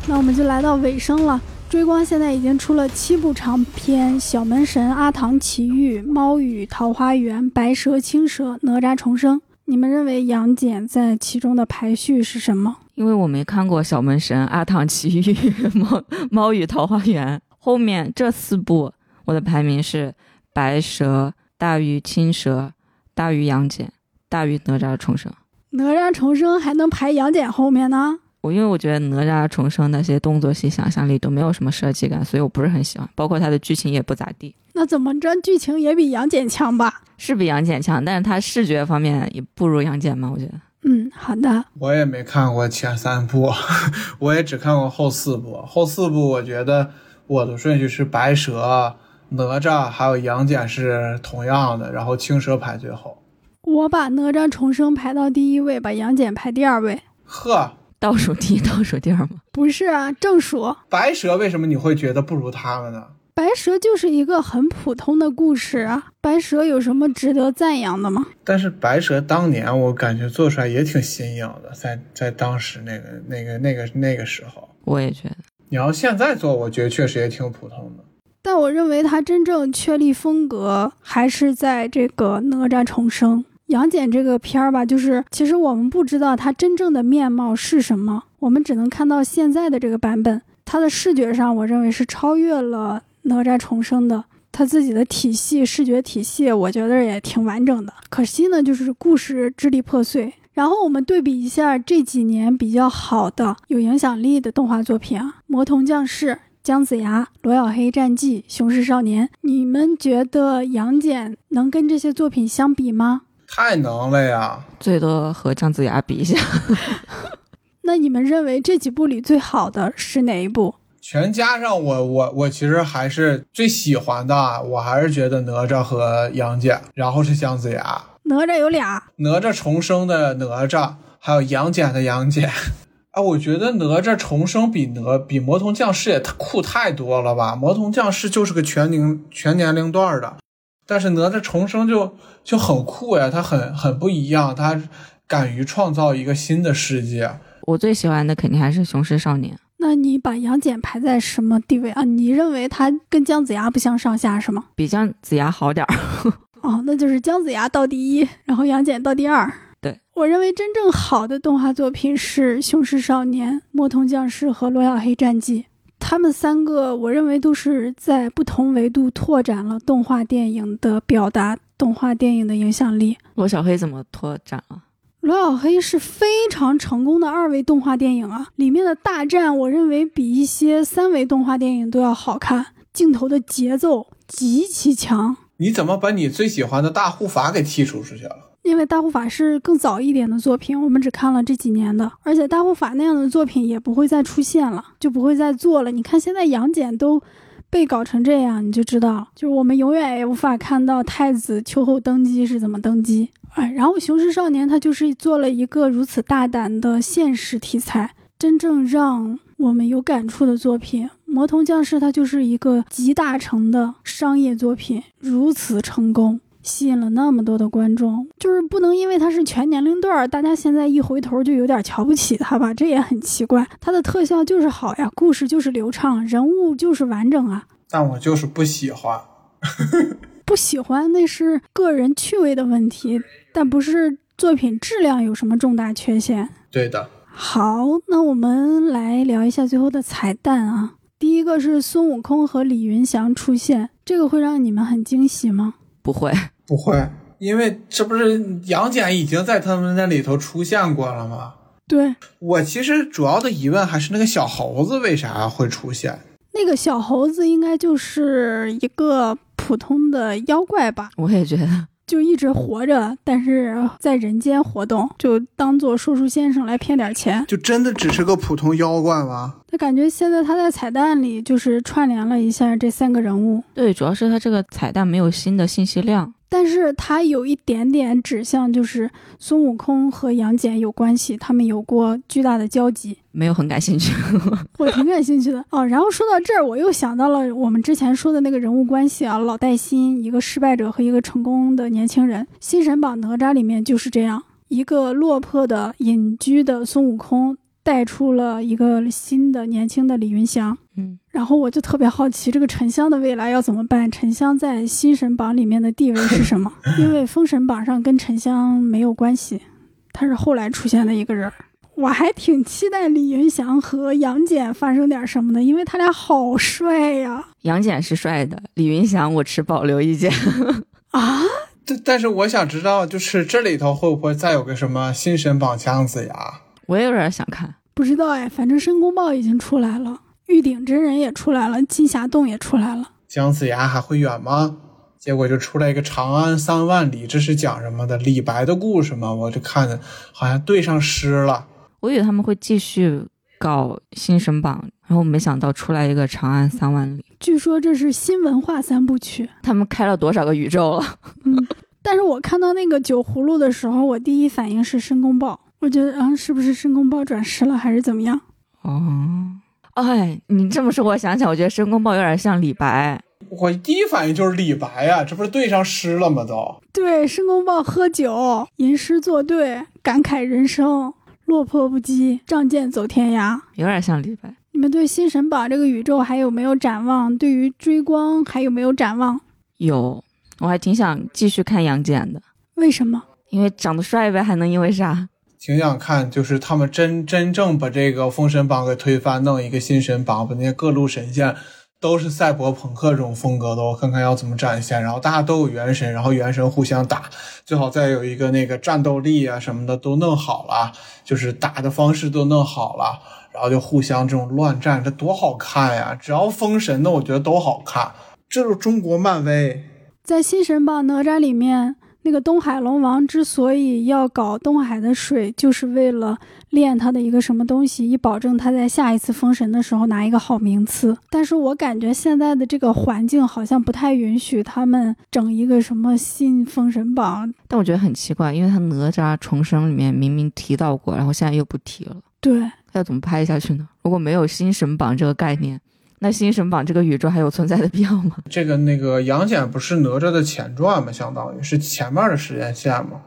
S1: 那我们就来到尾声了。追光现在已经出了七部长篇，《小门神》《阿唐奇遇》《猫与桃花源》《白蛇青蛇》《哪吒重生》。你们认为杨戬在其中的排序是什么？
S2: 因为我没看过《小门神》《阿唐奇遇》《猫猫与桃花源》，后面这四部我的排名是白蛇大于青蛇大于杨戬大于哪吒重生。
S1: 哪吒重生还能排杨戬后面呢？
S2: 我因为我觉得哪吒重生那些动作戏想象力都没有什么设计感，所以我不是很喜欢，包括它的剧情也不咋地。
S1: 那怎么着，剧情也比杨戬强吧？
S2: 是比杨戬强，但是它视觉方面也不如杨戬嘛，我觉得。
S1: 嗯，好的。
S3: 我也没看过前三部，我也只看过后四部。后四部我觉得我的顺序是白蛇、哪吒还有杨戬是同样的，然后青蛇排最后。
S1: 我把哪吒重生排到第一位，把杨戬排第二位。
S3: 呵。
S2: 倒数第一、倒数第二吗？
S1: 不是啊，正数。
S3: 白蛇为什么你会觉得不如他们呢？
S1: 白蛇就是一个很普通的故事啊，白蛇有什么值得赞扬的吗？
S3: 但是白蛇当年我感觉做出来也挺新颖的，在在当时那个那个那个那个时候，
S2: 我也觉得。
S3: 你要现在做，我觉得确实也挺普通的。
S1: 但我认为他真正确立风格还是在这个哪吒重生。杨戬这个片儿吧，就是其实我们不知道它真正的面貌是什么，我们只能看到现在的这个版本。它的视觉上，我认为是超越了哪吒重生的，他自己的体系、视觉体系，我觉得也挺完整的。可惜呢，就是故事支离破碎。然后我们对比一下这几年比较好的、有影响力的动画作品啊，《魔童降世》、《姜子牙》、《罗小黑战记》、《雄狮少年》，你们觉得杨戬能跟这些作品相比吗？
S3: 太能了呀！
S2: 最多和姜子牙比一下。
S1: 那你们认为这几部里最好的是哪一部？
S3: 全加上我，我我其实还是最喜欢的，我还是觉得哪吒和杨戬，然后是姜子牙。
S1: 哪吒有俩，
S3: 哪吒重生的哪吒，还有杨戬的杨戬。啊，我觉得哪吒重生比哪比魔童降世也酷太多了吧？魔童降世就是个全龄全年龄段的。但是哪吒重生就就很酷呀，他很很不一样，他敢于创造一个新的世界。
S2: 我最喜欢的肯定还是雄狮少年。
S1: 那你把杨戬排在什么地位啊？你认为他跟姜子牙不相上下是吗？
S2: 比姜子牙好点儿。
S1: 哦，那就是姜子牙到第一，然后杨戬到第二。
S2: 对，
S1: 我认为真正好的动画作品是雄狮少年、魔童降世和罗小黑战记。他们三个，我认为都是在不同维度拓展了动画电影的表达，动画电影的影响力。
S2: 罗小黑怎么拓展了？
S1: 罗小黑是非常成功的二维动画电影啊，里面的大战，我认为比一些三维动画电影都要好看，镜头的节奏极其强。
S3: 你怎么把你最喜欢的大护法给剔除出去了？
S1: 因为大护法是更早一点的作品，我们只看了这几年的，而且大护法那样的作品也不会再出现了，就不会再做了。你看现在杨戬都被搞成这样，你就知道，就是我们永远也无法看到太子秋后登基是怎么登基。哎，然后《雄狮少年》他就是做了一个如此大胆的现实题材，真正让我们有感触的作品。《魔童降世》它就是一个集大成的商业作品，如此成功。吸引了那么多的观众，就是不能因为它是全年龄段儿，大家现在一回头就有点瞧不起他吧？这也很奇怪。它的特效就是好呀，故事就是流畅，人物就是完整啊。
S3: 但我就是不喜欢，
S1: 不喜欢那是个人趣味的问题，但不是作品质量有什么重大缺陷。
S3: 对的。
S1: 好，那我们来聊一下最后的彩蛋啊。第一个是孙悟空和李云祥出现，这个会让你们很惊喜吗？
S2: 不会。
S3: 不会，因为这不是杨戬已经在他们那里头出现过了吗？
S1: 对
S3: 我其实主要的疑问还是那个小猴子为啥会出现？
S1: 那个小猴子应该就是一个普通的妖怪吧？
S2: 我也觉得。
S1: 就一直活着，但是在人间活动，就当做说书先生来骗点钱。
S3: 就真的只是个普通妖怪吗？
S1: 他感觉现在他在彩蛋里就是串联了一下这三个人物。
S2: 对，主要是他这个彩蛋没有新的信息量。
S1: 但是它有一点点指向，就是孙悟空和杨戬有关系，他们有过巨大的交集。
S2: 没有很感兴趣，
S1: 我挺感兴趣的哦。然后说到这儿，我又想到了我们之前说的那个人物关系啊，老带新，一个失败者和一个成功的年轻人。《新神榜哪吒》里面就是这样一个落魄的隐居的孙悟空。带出了一个新的年轻的李云祥，
S2: 嗯，
S1: 然后我就特别好奇这个沉香的未来要怎么办？沉香在新神榜里面的地位是什么？因为封神榜上跟沉香没有关系，他是后来出现的一个人。我还挺期待李云祥和杨戬发生点什么的，因为他俩好帅呀。
S2: 杨戬是帅的，李云祥我持保留意见。
S1: 啊？
S3: 但但是我想知道，就是这里头会不会再有个什么新神榜姜子牙？
S2: 我也有点想看，
S1: 不知道哎，反正申公豹已经出来了，玉鼎真人也出来了，金霞洞也出来了，
S3: 姜子牙还会远吗？结果就出来一个长安三万里，这是讲什么的？李白的故事吗？我就看着好像对上诗了。
S2: 我以为他们会继续搞新神榜，然后没想到出来一个长安三万里。
S1: 据说这是新文化三部曲，
S2: 他们开了多少个宇宙了？
S1: 嗯，但是我看到那个酒葫芦的时候，我第一反应是申公豹。我觉得，啊，是不是申公豹转世了，还是怎么样？
S2: 哦，哎，你这么说，我想想，我觉得申公豹有点像李白。
S3: 我第一反应就是李白呀，这不是对上诗了吗？都
S1: 对，申公豹喝酒吟诗作对，感慨人生，落魄不羁，仗剑走天涯，
S2: 有点像李白。
S1: 你们对新神榜这个宇宙还有没有展望？对于追光还有没有展望？
S2: 有，我还挺想继续看杨戬的。
S1: 为什么？
S2: 因为长得帅呗，还能因为啥？
S3: 挺想看，就是他们真真正把这个封神榜给推翻，弄一个新神榜，把那些各路神仙都是赛博朋克这种风格的，我看看要怎么展现。然后大家都有元神，然后元神互相打，最好再有一个那个战斗力啊什么的都弄好了，就是打的方式都弄好了，然后就互相这种乱战，这多好看呀！只要封神的，我觉得都好看。这是中国漫威，
S1: 在新神榜哪吒里面。那个东海龙王之所以要搞东海的水，就是为了练他的一个什么东西，以保证他在下一次封神的时候拿一个好名次。但是我感觉现在的这个环境好像不太允许他们整一个什么新封神榜。
S2: 但我觉得很奇怪，因为他哪吒重生里面明明提到过，然后现在又不提了。
S1: 对，
S2: 要怎么拍下去呢？如果没有新神榜这个概念？那新神榜这个宇宙还有存在的必要吗？
S3: 这个那个杨戬不是哪吒的前传吗？相当于是前面的时间线嘛，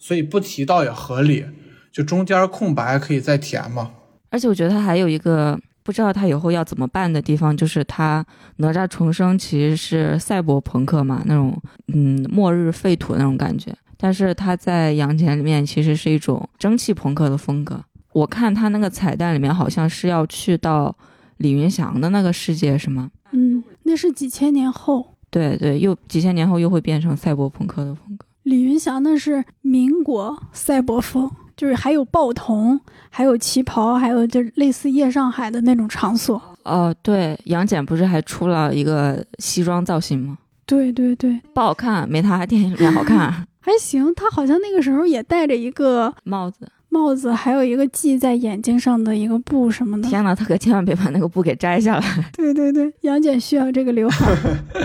S3: 所以不提到也合理，就中间空白可以再填嘛。
S2: 而且我觉得他还有一个不知道他以后要怎么办的地方，就是他哪吒重生其实是赛博朋克嘛，那种嗯末日废土那种感觉，但是他在杨戬里面其实是一种蒸汽朋克的风格。我看他那个彩蛋里面好像是要去到。李云祥的那个世界是吗？
S1: 嗯，那是几千年后。
S2: 对对，又几千年后又会变成赛博朋克的风格。
S1: 李云祥那是民国赛博风，就是还有报童，还有旗袍，还有就是类似夜上海的那种场所。
S2: 哦，对，杨戬不是还出了一个西装造型吗？
S1: 对对对，
S2: 不好看，没他电影里面好看。
S1: 还行，他好像那个时候也戴着一个
S2: 帽子。
S1: 帽子还有一个系在眼睛上的一个布什么的。
S2: 天呐，他可千万别把那个布给摘下来。
S1: 对对对，杨戬需要这个刘海。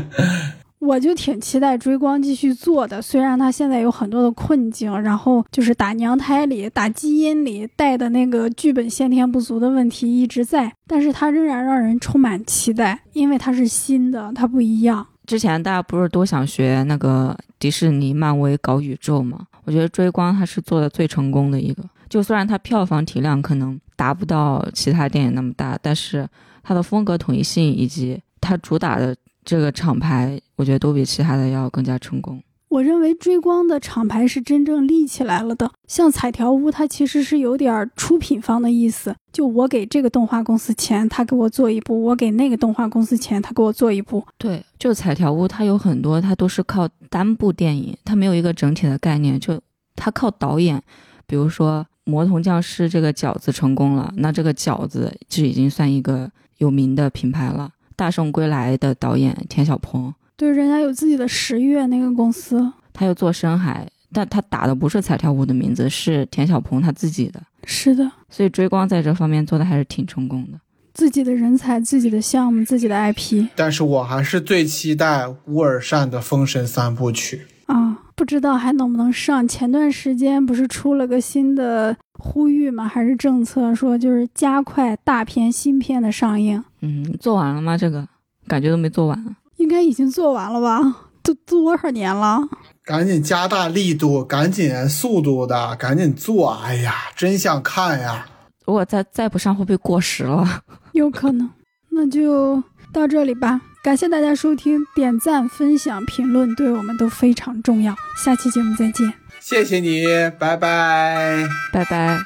S1: 我就挺期待追光继续做的，虽然他现在有很多的困境，然后就是打娘胎里、打基因里带的那个剧本先天不足的问题一直在，但是他仍然让人充满期待，因为它是新的，它不一样。
S2: 之前大家不是都想学那个迪士尼、漫威搞宇宙吗？我觉得追光它是做的最成功的一个，就虽然它票房体量可能达不到其他电影那么大，但是它的风格统一性以及它主打的。这个厂牌，我觉得都比其他的要更加成功。
S1: 我认为追光的厂牌是真正立起来了的。像彩条屋，它其实是有点出品方的意思，就我给这个动画公司钱，他给我做一部；我给那个动画公司钱，他给我做一部。
S2: 对，就彩条屋，它有很多，它都是靠单部电影，它没有一个整体的概念，就它靠导演。比如说《魔童降世》这个饺子成功了，那这个饺子就已经算一个有名的品牌了。大圣归来的导演田晓鹏，
S1: 对，人家有自己的十月那个公司，
S2: 他又做深海，但他打的不是彩条舞的名字，是田晓鹏他自己的。
S1: 是的，
S2: 所以追光在这方面做的还是挺成功的，
S1: 自己的人才、自己的项目、自己的 IP。
S3: 但是我还是最期待乌尔善的《封神三部曲》
S1: 啊，不知道还能不能上。前段时间不是出了个新的呼吁吗？还是政策说就是加快大片新片的上映？
S2: 嗯，做完了吗？这个感觉都没做完，
S1: 应该已经做完了吧？都多少年了？
S3: 赶紧加大力度，赶紧速度的，赶紧做！哎呀，真想看呀！
S2: 如果再再不上，会不会过时了？
S1: 有可能。那就到这里吧，感谢大家收听，点赞、分享、评论对我们都非常重要。下期节目再见，
S3: 谢谢你，拜拜，
S2: 拜拜。